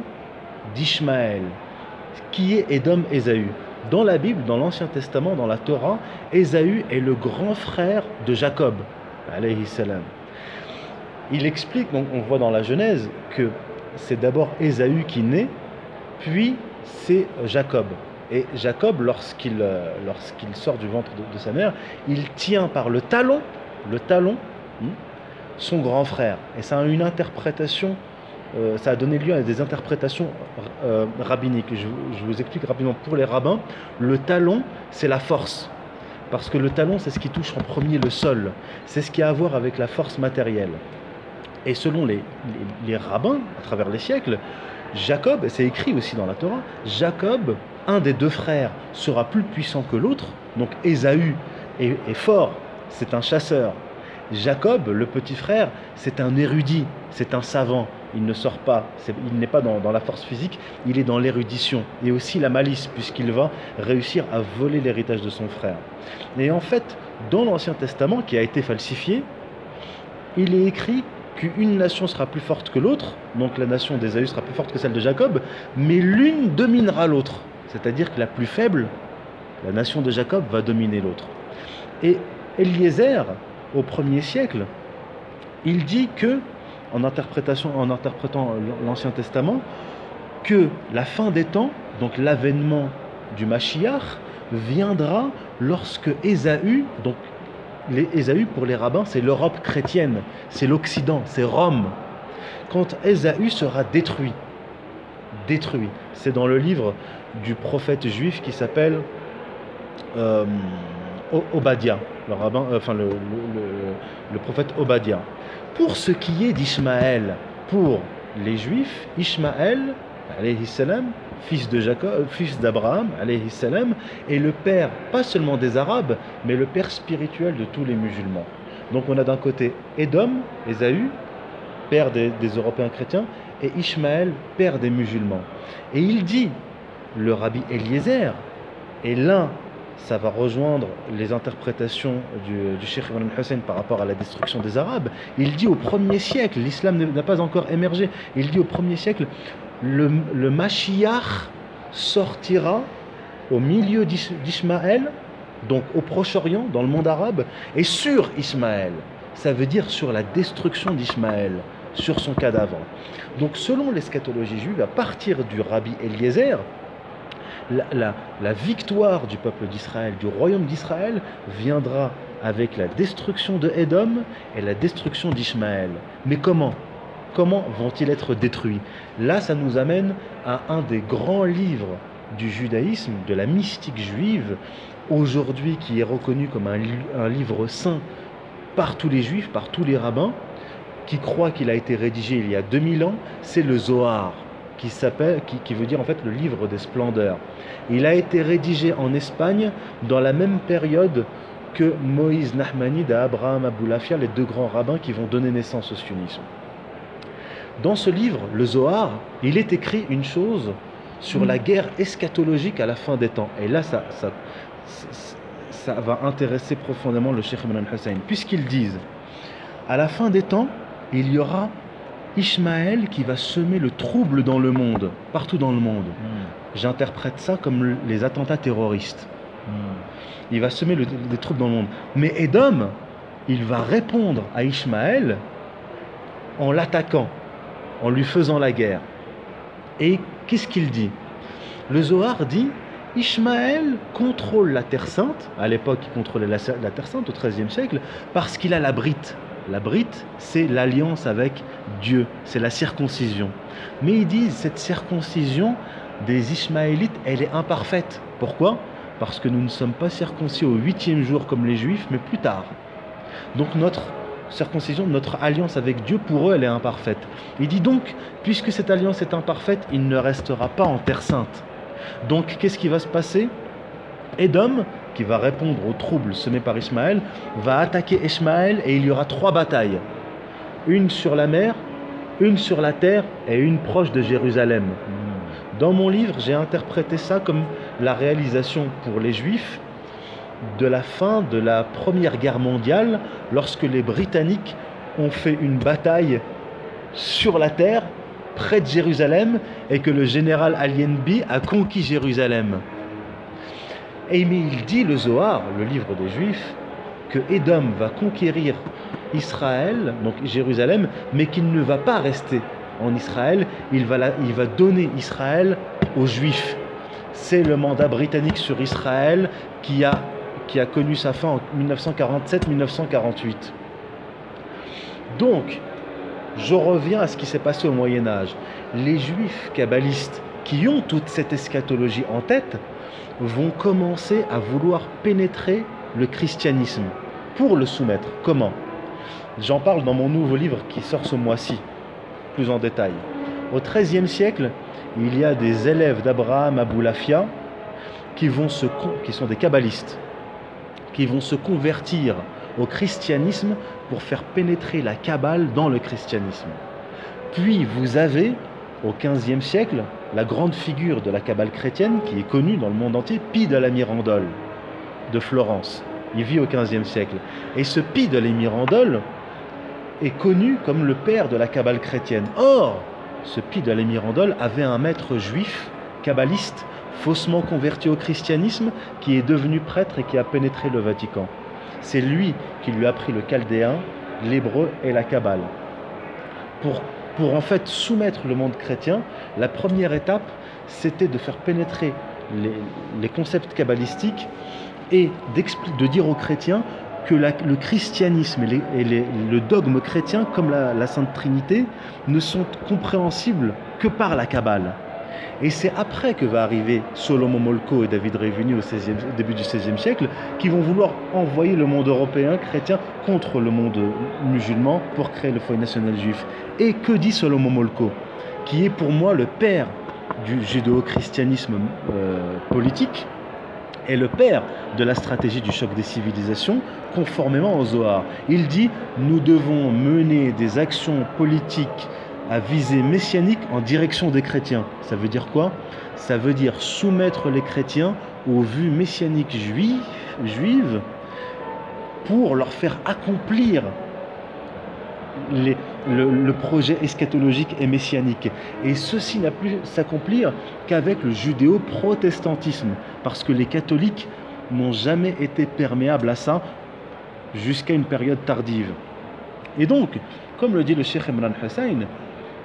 d'Ishmaël. Qui est Édom, Ésaü? Dans la Bible, dans l'Ancien Testament, dans la Torah, Ésaü est le grand frère de Jacob. Il explique, on voit dans la Genèse, que c'est d'abord Ésaü qui naît, puis c'est Jacob. Et Jacob, lorsqu'il euh, sort du ventre de, sa mère, il tient par le talon, le talon, hmm, son grand frère. Et ça a une interprétation, euh, ça a donné lieu à des interprétations euh, rabbiniques. Je, vous explique rapidement. Pour les rabbins, le talon, c'est la force. Parce que le talon, c'est ce qui touche en premier le sol. C'est ce qui a à voir avec la force matérielle. Et selon les rabbins, à travers les siècles, Jacob, c'est écrit aussi dans la Torah, Jacob un des deux frères sera plus puissant que l'autre, donc Ésaü est, fort, c'est un chasseur. Jacob, le petit frère, c'est un érudit, c'est un savant. Il ne sort pas, il n'est pas dans, la force physique, il est dans l'érudition et aussi la malice, puisqu'il va réussir à voler l'héritage de son frère. Et en fait, dans l'Ancien Testament, qui a été falsifié, il est écrit qu'une nation sera plus forte que l'autre, donc la nation d'Ésaü sera plus forte que celle de Jacob, mais l'une dominera l'autre. C'est-à-dire que la plus faible, la nation de Jacob, va dominer l'autre. Et Eliezer, au premier siècle, il dit que, en, interprétant l'Ancien Testament, que la fin des temps, donc l'avènement du Mashiach, viendra lorsque Ésaü, donc les, Ésaü pour les rabbins, c'est l'Europe chrétienne, c'est l'Occident, c'est Rome. Quand Ésaü sera détruit, détruit, c'est dans le livre du prophète juif qui s'appelle euh, rabbin, euh, le, prophète Obadiah. Pour ce qui est d'Ishmaël, pour les juifs, Ishmaël, salam, fils de Jacob, euh, fils d'Abraham, est le père, pas seulement des Arabes, mais le père spirituel de tous les musulmans. Donc on a d'un côté Édom, Ésaü, père des, Européens chrétiens, et Ishmaël, père des musulmans. Et il dit le rabbi Eliezer. Et l'un, ça va rejoindre les interprétations du, Cheikh Ibn Hussein par rapport à la destruction des Arabes. Il dit au premier siècle, l'islam n'a pas encore émergé, il dit au premier siècle, le, le Mashiach sortira au milieu d'Ismaël, donc au Proche-Orient, dans le monde arabe, et sur Ismaël. Ça veut dire sur la destruction d'Ismaël, sur son cadavre. Donc selon l'eschatologie juive, à partir du rabbi Eliezer, la, victoire du peuple d'Israël, du royaume d'Israël, viendra avec la destruction de Édom et la destruction d'Ishmaël. Mais comment? Comment vont-ils être détruits? Là, ça nous amène à un des grands livres du judaïsme, de la mystique juive, aujourd'hui qui est reconnu comme un, livre saint par tous les juifs, par tous les rabbins, qui croient qu'il a été rédigé il y a 2000 ans, c'est le Zohar qui, s'appelle, qui, veut dire en fait le livre des splendeurs. Il a été rédigé en Espagne dans la même période que Moïse Nahmanide et Abraham Aboulafia, les deux grands rabbins qui vont donner naissance au sionisme. Dans ce livre, le Zohar, il est écrit une chose sur la guerre eschatologique à la fin des temps. Et là, ça, ça, ça va intéresser profondément le Cheikh Ibn Hussein, puisqu'ils disent, à la fin des temps, il y aura Ishmaël qui va semer le trouble dans le monde, partout dans le monde. Mm. J'interprète ça comme le- les attentats terroristes. Mm. Il va semer le- des troubles dans le monde. Mais Édom, il va répondre à Ishmaël en l'attaquant, en lui faisant la guerre. Et qu'est-ce qu'il dit? Le Zohar dit Ishmaël contrôle la Terre Sainte, à l'époque il contrôlait la, la Terre Sainte au XIIIe siècle, parce qu'il a la brite. La brite, c'est l'alliance avec Dieu, c'est la circoncision. Mais ils disent cette circoncision des Ishmaélites, elle est imparfaite. Pourquoi? Parce que nous ne sommes pas circoncis au huitième jour comme les Juifs, mais plus tard. Donc notre circoncision, notre alliance avec Dieu, pour eux, elle est imparfaite. Il dit donc, puisque cette alliance est imparfaite, il ne restera pas en Terre Sainte. Donc qu'est-ce qui va se passer? Édom, qui va répondre aux troubles semés par Ismaël, va attaquer Ishmaël et il y aura trois batailles. Une sur la mer, une sur la terre et une proche de Jérusalem. Dans mon livre, j'ai interprété ça comme la réalisation pour les Juifs de la fin de la Première Guerre mondiale, lorsque les Britanniques ont fait une bataille sur la terre, près de Jérusalem, et que le général Allenby a conquis Jérusalem. Et il dit, le Zohar, le livre des Juifs, que Édom va conquérir Israël, donc Jérusalem, mais qu'il ne va pas rester en Israël, il va, donner Israël aux Juifs. C'est le mandat britannique sur Israël qui a, qui a connu sa fin en 1947-1948. Donc, je reviens à ce qui s'est passé au Moyen Âge. Les juifs kabbalistes qui ont toute cette eschatologie en tête vont commencer à vouloir pénétrer le christianisme pour le soumettre. Comment? J'en parle dans mon nouveau livre qui sort ce mois-ci, plus en détail. Au XIIIe siècle, il y a des élèves d'Abraham Aboulafia qui, vont se, qui sont des kabbalistes, qui vont se convertir au christianisme pour faire pénétrer la Kabbale dans le christianisme. Puis vous avez, au XVe siècle, la grande figure de la Kabbale chrétienne qui est connue dans le monde entier, Pie de la Mirandole de Florence. Il vit au XVe siècle. Et ce Pie de la Mirandole est connu comme le père de la Kabbale chrétienne. Or, ce Pie de la Mirandole avait un maître juif, kabbaliste, faussement converti au christianisme, qui est devenu prêtre et qui a pénétré le Vatican. C'est lui qui lui a appris le chaldéen, l'hébreu et la Kabbale. Pour, pour en fait soumettre le monde chrétien, la première étape, c'était de faire pénétrer les, concepts kabbalistiques et de dire aux chrétiens que le christianisme et, le dogme chrétien, comme la Sainte Trinité, ne sont compréhensibles que par la Kabbale. Et c'est après que va arriver Solomon Molko et David Révuni au, 16e au début du XVIe siècle, qui vont vouloir envoyer le monde européen chrétien contre le monde musulman pour créer le foyer national juif. Et que dit Solomon Molko Qui est pour moi le père du judéo-christianisme euh, politique et le père de la stratégie du choc des civilisations, conformément au Zohar. Il dit Nous devons mener des actions politiques à visée messianique en direction des chrétiens. Ça veut dire quoi? Ça veut dire soumettre les chrétiens aux vues messianiques juives, pour leur faire accomplir le, projet eschatologique et messianique. Et ceci n'a pu s'accomplir qu'avec le judéo-protestantisme, parce que les catholiques n'ont jamais été perméables à ça jusqu'à une période tardive. Et donc, comme le dit le Cheikh Imran Hussein,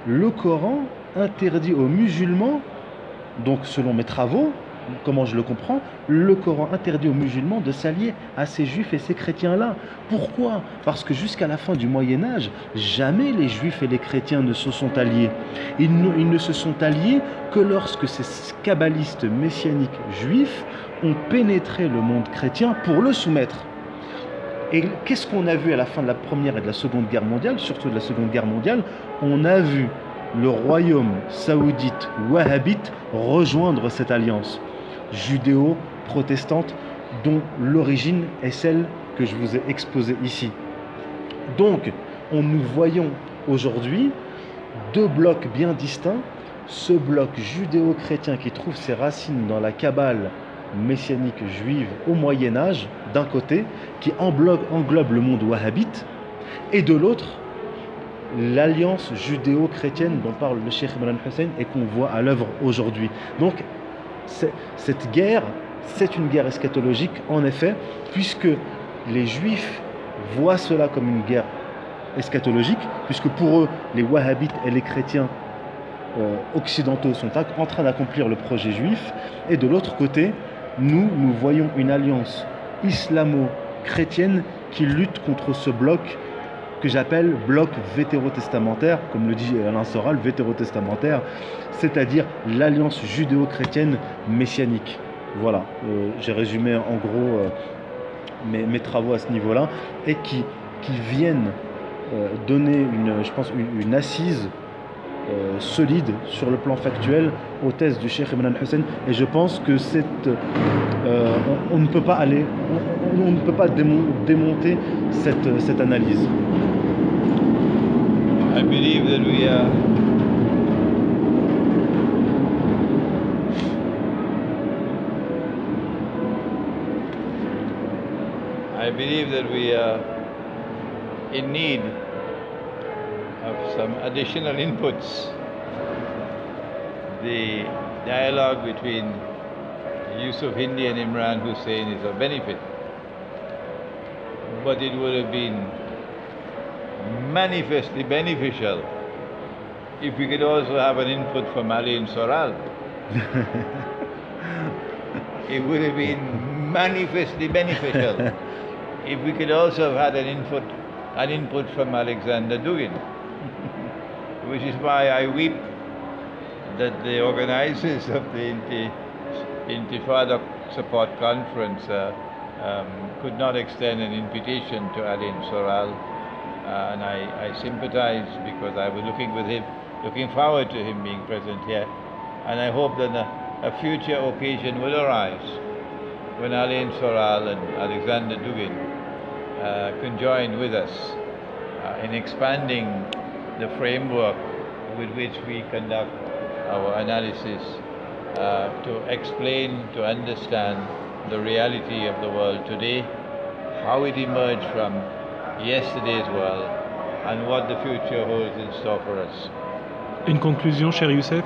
le Coran interdit aux musulmans, donc selon mes travaux, comment je le comprends, le Coran interdit aux musulmans de s'allier à ces juifs et ces chrétiens-là. Pourquoi? Parce que jusqu'à la fin du Moyen Âge, jamais les juifs et les chrétiens ne se sont alliés. Ils ne, se sont alliés que lorsque ces kabbalistes messianiques juifs ont pénétré le monde chrétien pour le soumettre. Et qu'est-ce qu'on a vu à la fin de la Première et de la Seconde Guerre mondiale, surtout de la Seconde Guerre mondiale On a vu le royaume saoudite wahhabite rejoindre cette alliance judéo-protestante dont l'origine est celle que je vous ai exposée ici. Donc, on nous voyons aujourd'hui deux blocs bien distincts. Ce bloc judéo-chrétien qui trouve ses racines dans la Kabbale messianique juive au Moyen Âge, d'un côté, qui englobe, le monde wahhabite, et de l'autre, l'alliance judéo-chrétienne dont parle le Cheikh Imran Hussein et qu'on voit à l'œuvre aujourd'hui. Donc cette guerre, c'est une guerre eschatologique en effet, puisque les juifs voient cela comme une guerre eschatologique, puisque pour eux, les wahhabites et les chrétiens euh, occidentaux sont en train d'accomplir le projet juif, et de l'autre côté, nous, nous voyons une alliance islamo-chrétienne qui lutte contre ce bloc que j'appelle bloc vétérotestamentaire, comme le dit Alain Soral, vétérotestamentaire, c'est-à-dire l'alliance judéo-chrétienne messianique. Voilà, euh, j'ai résumé en gros euh, mes, travaux à ce niveau-là, et qui, viennent euh, donner, je pense, une, assise solide sur le plan factuel aux thèses du Cheikh Ibn Hussein et je pense que cette, on, ne peut pas aller, on, ne peut pas démonter cette, cette analyse. I believe that we are I believe that we are in need some additional inputs. The dialogue between Yusuf Hindi and Imran Hosein is of benefit, but it would have been manifestly beneficial if we could also have an input from Alain Soral. [laughs] it would have been manifestly beneficial [laughs] if we could also have had an input, an input from Alexander Dugin, which is why I weep that the organizers of the Inti, Intifada Support Conference uh, um, could not extend an invitation to Alain Soral. Uh, and I, I sympathize because I was looking with him, looking forward to him being present here, and I hope that a, a future occasion will arise when Alain Soral and Alexander Dugin uh, can join with us uh, in expanding the framework with which we conduct our analysis uh, to explain, to understand the reality of the world today, how it emerged from yesterday's world and what the future holds in store for us. Une conclusion, cher Youssef?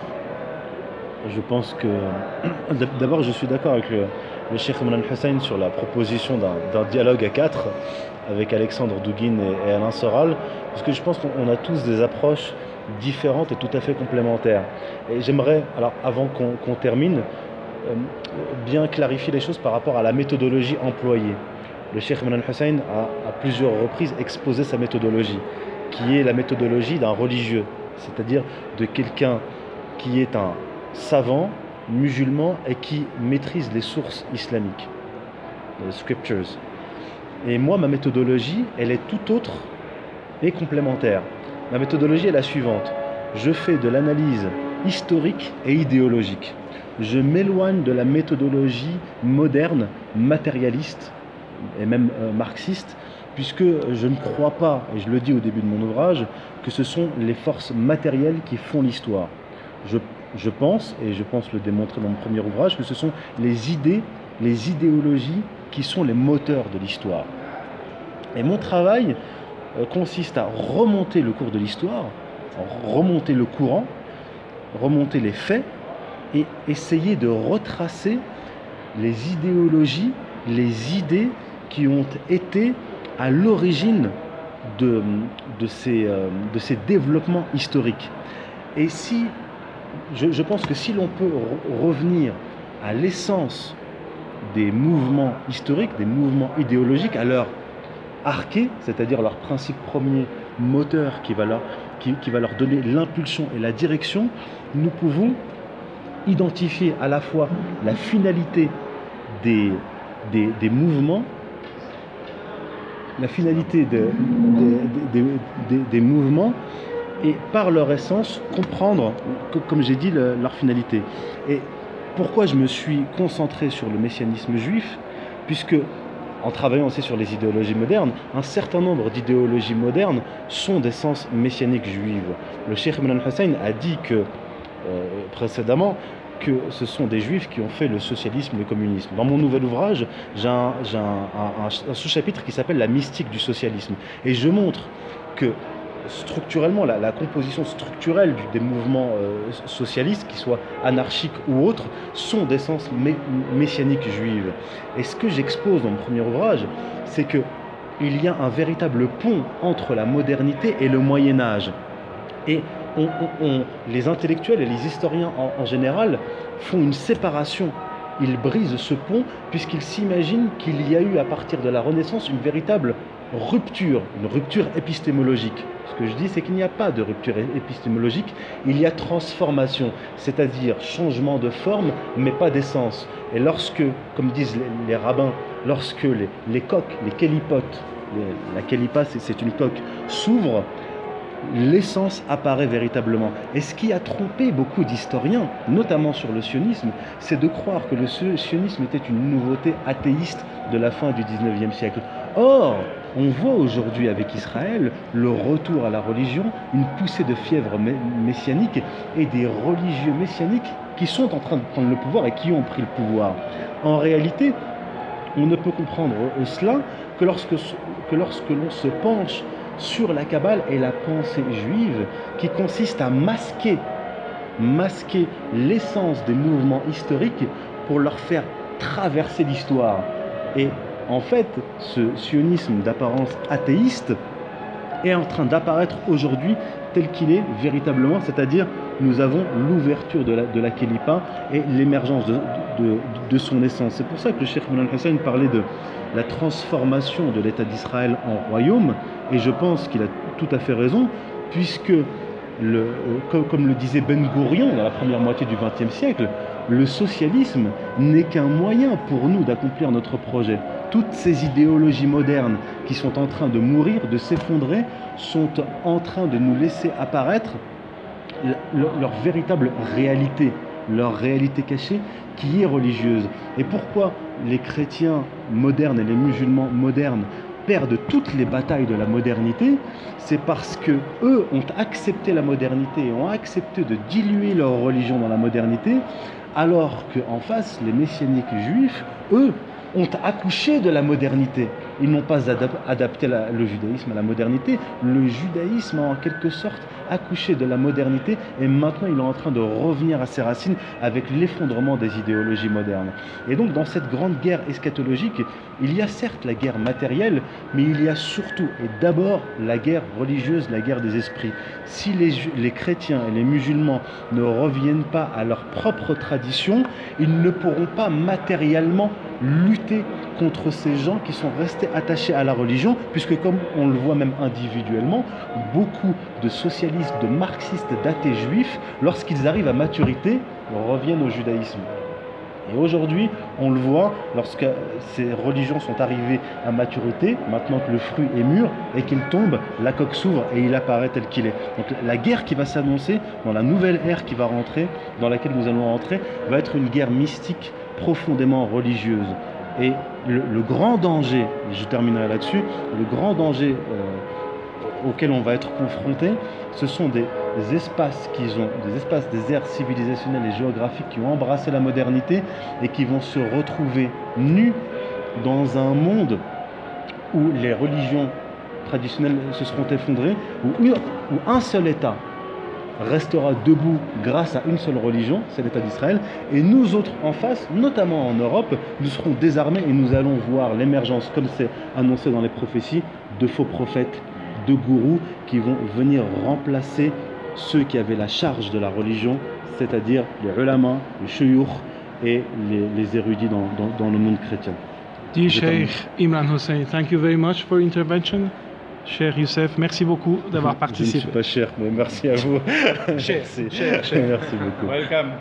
Je pense que [coughs] d'abord je suis d'accord avec le, le Cheikh Imran Hussein sur la proposition d'un dialogue à quatre avec Alexandre Douguin et, Alain Soral, parce que je pense qu'on a tous des approches différentes et tout à fait complémentaires. Et j'aimerais, alors avant qu'on termine, euh, bien clarifier les choses par rapport à la méthodologie employée le Cheikh Imran Hussein a à plusieurs reprises exposé sa méthodologie, qui est la méthodologie d'un religieux, c'est-à-dire de quelqu'un qui est un savant musulman et qui maîtrise les sources islamiques, les scriptures. Et moi, ma méthodologie, elle est tout autre et complémentaire. Ma méthodologie est la suivante. Je fais de l'analyse historique et idéologique. Je m'éloigne de la méthodologie moderne, matérialiste, et même euh, marxiste, puisque je ne crois pas, et je le dis au début de mon ouvrage, que ce sont les forces matérielles qui font l'histoire. Je, pense, et je pense le démontrer dans mon premier ouvrage, que ce sont les idées, les idéologies qui sont les moteurs de l'histoire. Et mon travail consiste à remonter le cours de l'histoire, remonter le courant, remonter les faits, et essayer de retracer les idéologies, les idées qui ont été à l'origine de, euh, ces, développements historiques. Et si, je, pense que si l'on peut revenir à l'essence des mouvements historiques, des mouvements idéologiques, à leur arché, c'est-à-dire leur principe premier moteur qui va leur, qui, va leur donner l'impulsion et la direction, nous pouvons identifier à la fois la finalité des, des, des mouvements la finalité des mouvements et par leur essence comprendre, comme j'ai dit, leur finalité. Et pourquoi je me suis concentré sur le messianisme juif? Puisque, en travaillant aussi sur les idéologies modernes, un certain nombre d'idéologies modernes sont d'essence messianique juive. Le Cheikh Ibn Hussein a dit que, euh, précédemment, que ce sont des juifs qui ont fait le socialisme, le communisme. Dans mon nouvel ouvrage, j'ai un, sous-chapitre qui s'appelle La mystique du socialisme. Et je montre que structurellement, la, composition structurelle des mouvements euh, socialistes, qu'ils soient anarchiques ou autres, sont d'essence messianique juive. Et ce que j'expose dans mon premier ouvrage, c'est que il y a un véritable pont entre la modernité et le Moyen Âge. Et les intellectuels et les historiens en, en général font une séparation. Ils brisent ce pont puisqu'ils s'imaginent qu'il y a eu à partir de la Renaissance une véritable rupture, une rupture épistémologique. Ce que je dis, c'est qu'il n'y a pas de rupture épistémologique, il y a transformation, c'est-à-dire changement de forme, mais pas d'essence. Et lorsque, comme disent les, rabbins, lorsque les, coques, les kélipotes, les- la kélipa c'est- une coque, s'ouvrent, l'essence apparaît véritablement. Et ce qui a trompé beaucoup d'historiens, notamment sur le sionisme, c'est de croire que le si- sionisme était une nouveauté athéiste de la fin du 19e siècle. Or, on voit aujourd'hui avec Israël le retour à la religion, une poussée de fièvre messianique et des religieux messianiques qui sont en train de prendre le pouvoir et qui ont pris le pouvoir. En réalité, on ne peut comprendre cela que lorsque, que lorsque l'on se penche sur la Kabbale et la pensée juive qui consiste à masquer, masquer l'essence des mouvements historiques pour leur faire traverser l'histoire. Et en fait, ce sionisme d'apparence athéiste est en train d'apparaître aujourd'hui tel qu'il est véritablement, c'est-à-dire nous avons l'ouverture de la, Kélipa et l'émergence de, son essence. C'est pour ça que le Cheikh Moulin Hassan parlait de la transformation de l'État d'Israël en royaume, et je pense qu'il a tout à fait raison, puisque, euh, comme, comme le disait Ben Gourion dans la première moitié du XXe siècle, le socialisme n'est qu'un moyen pour nous d'accomplir notre projet. Toutes ces idéologies modernes qui sont en train de mourir, de s'effondrer, sont en train de nous laisser apparaître leur véritable réalité, leur réalité cachée qui est religieuse. Et pourquoi les chrétiens modernes et les musulmans modernes perdent toutes les batailles de la modernité, c'est parce que eux ont accepté la modernité et ont accepté de diluer leur religion dans la modernité, alors qu'en face, les messianiques juifs, eux, ont accouché de la modernité. Ils n'ont pas adap- adapté le judaïsme à la modernité. Le judaïsme a en quelque sorte accouché de la modernité et maintenant il est en train de revenir à ses racines avec l'effondrement des idéologies modernes. Et donc dans cette grande guerre eschatologique, il y a certes la guerre matérielle, mais il y a surtout et d'abord la guerre religieuse, la guerre des esprits. Si les, les chrétiens et les musulmans ne reviennent pas à leur propre tradition, ils ne pourront pas matériellement lutter contre ces gens qui sont restés attachés à la religion, puisque comme on le voit même individuellement, beaucoup de socialistes, de marxistes, d'athées juifs, lorsqu'ils arrivent à maturité, reviennent au judaïsme. Et aujourd'hui, on le voit, lorsque ces religions sont arrivées à maturité, maintenant que le fruit est mûr et qu'il tombe, la coque s'ouvre et il apparaît tel qu'il est. Donc la guerre qui va s'annoncer, dans la nouvelle ère qui va rentrer, dans laquelle nous allons rentrer, va être une guerre mystique, profondément religieuse. Et le, grand danger, et je terminerai là-dessus, le grand danger euh, auquel on va être confronté, ce sont des espaces qui ont, des espaces, des aires civilisationnelles et géographiques qui ont embrassé la modernité et qui vont se retrouver nus dans un monde où les religions traditionnelles se seront effondrées, où un seul État restera debout grâce à une seule religion, c'est l'État d'Israël, et nous autres en face, notamment en Europe, nous serons désarmés et nous allons voir l'émergence, comme c'est annoncé dans les prophéties, de faux prophètes, de gourous qui vont venir remplacer ceux qui avaient la charge de la religion, c'est-à-dire les ulama, les shuyukh et les, érudits dans, le monde chrétien. Dear. Sheikh Imran Hussein, thank you very much for intervention. Cher Youssef, merci beaucoup d'avoir Je ne suis participé. pas cher, mais merci à vous. Cher, [laughs] merci. cher, cher. Merci beaucoup. Welcome.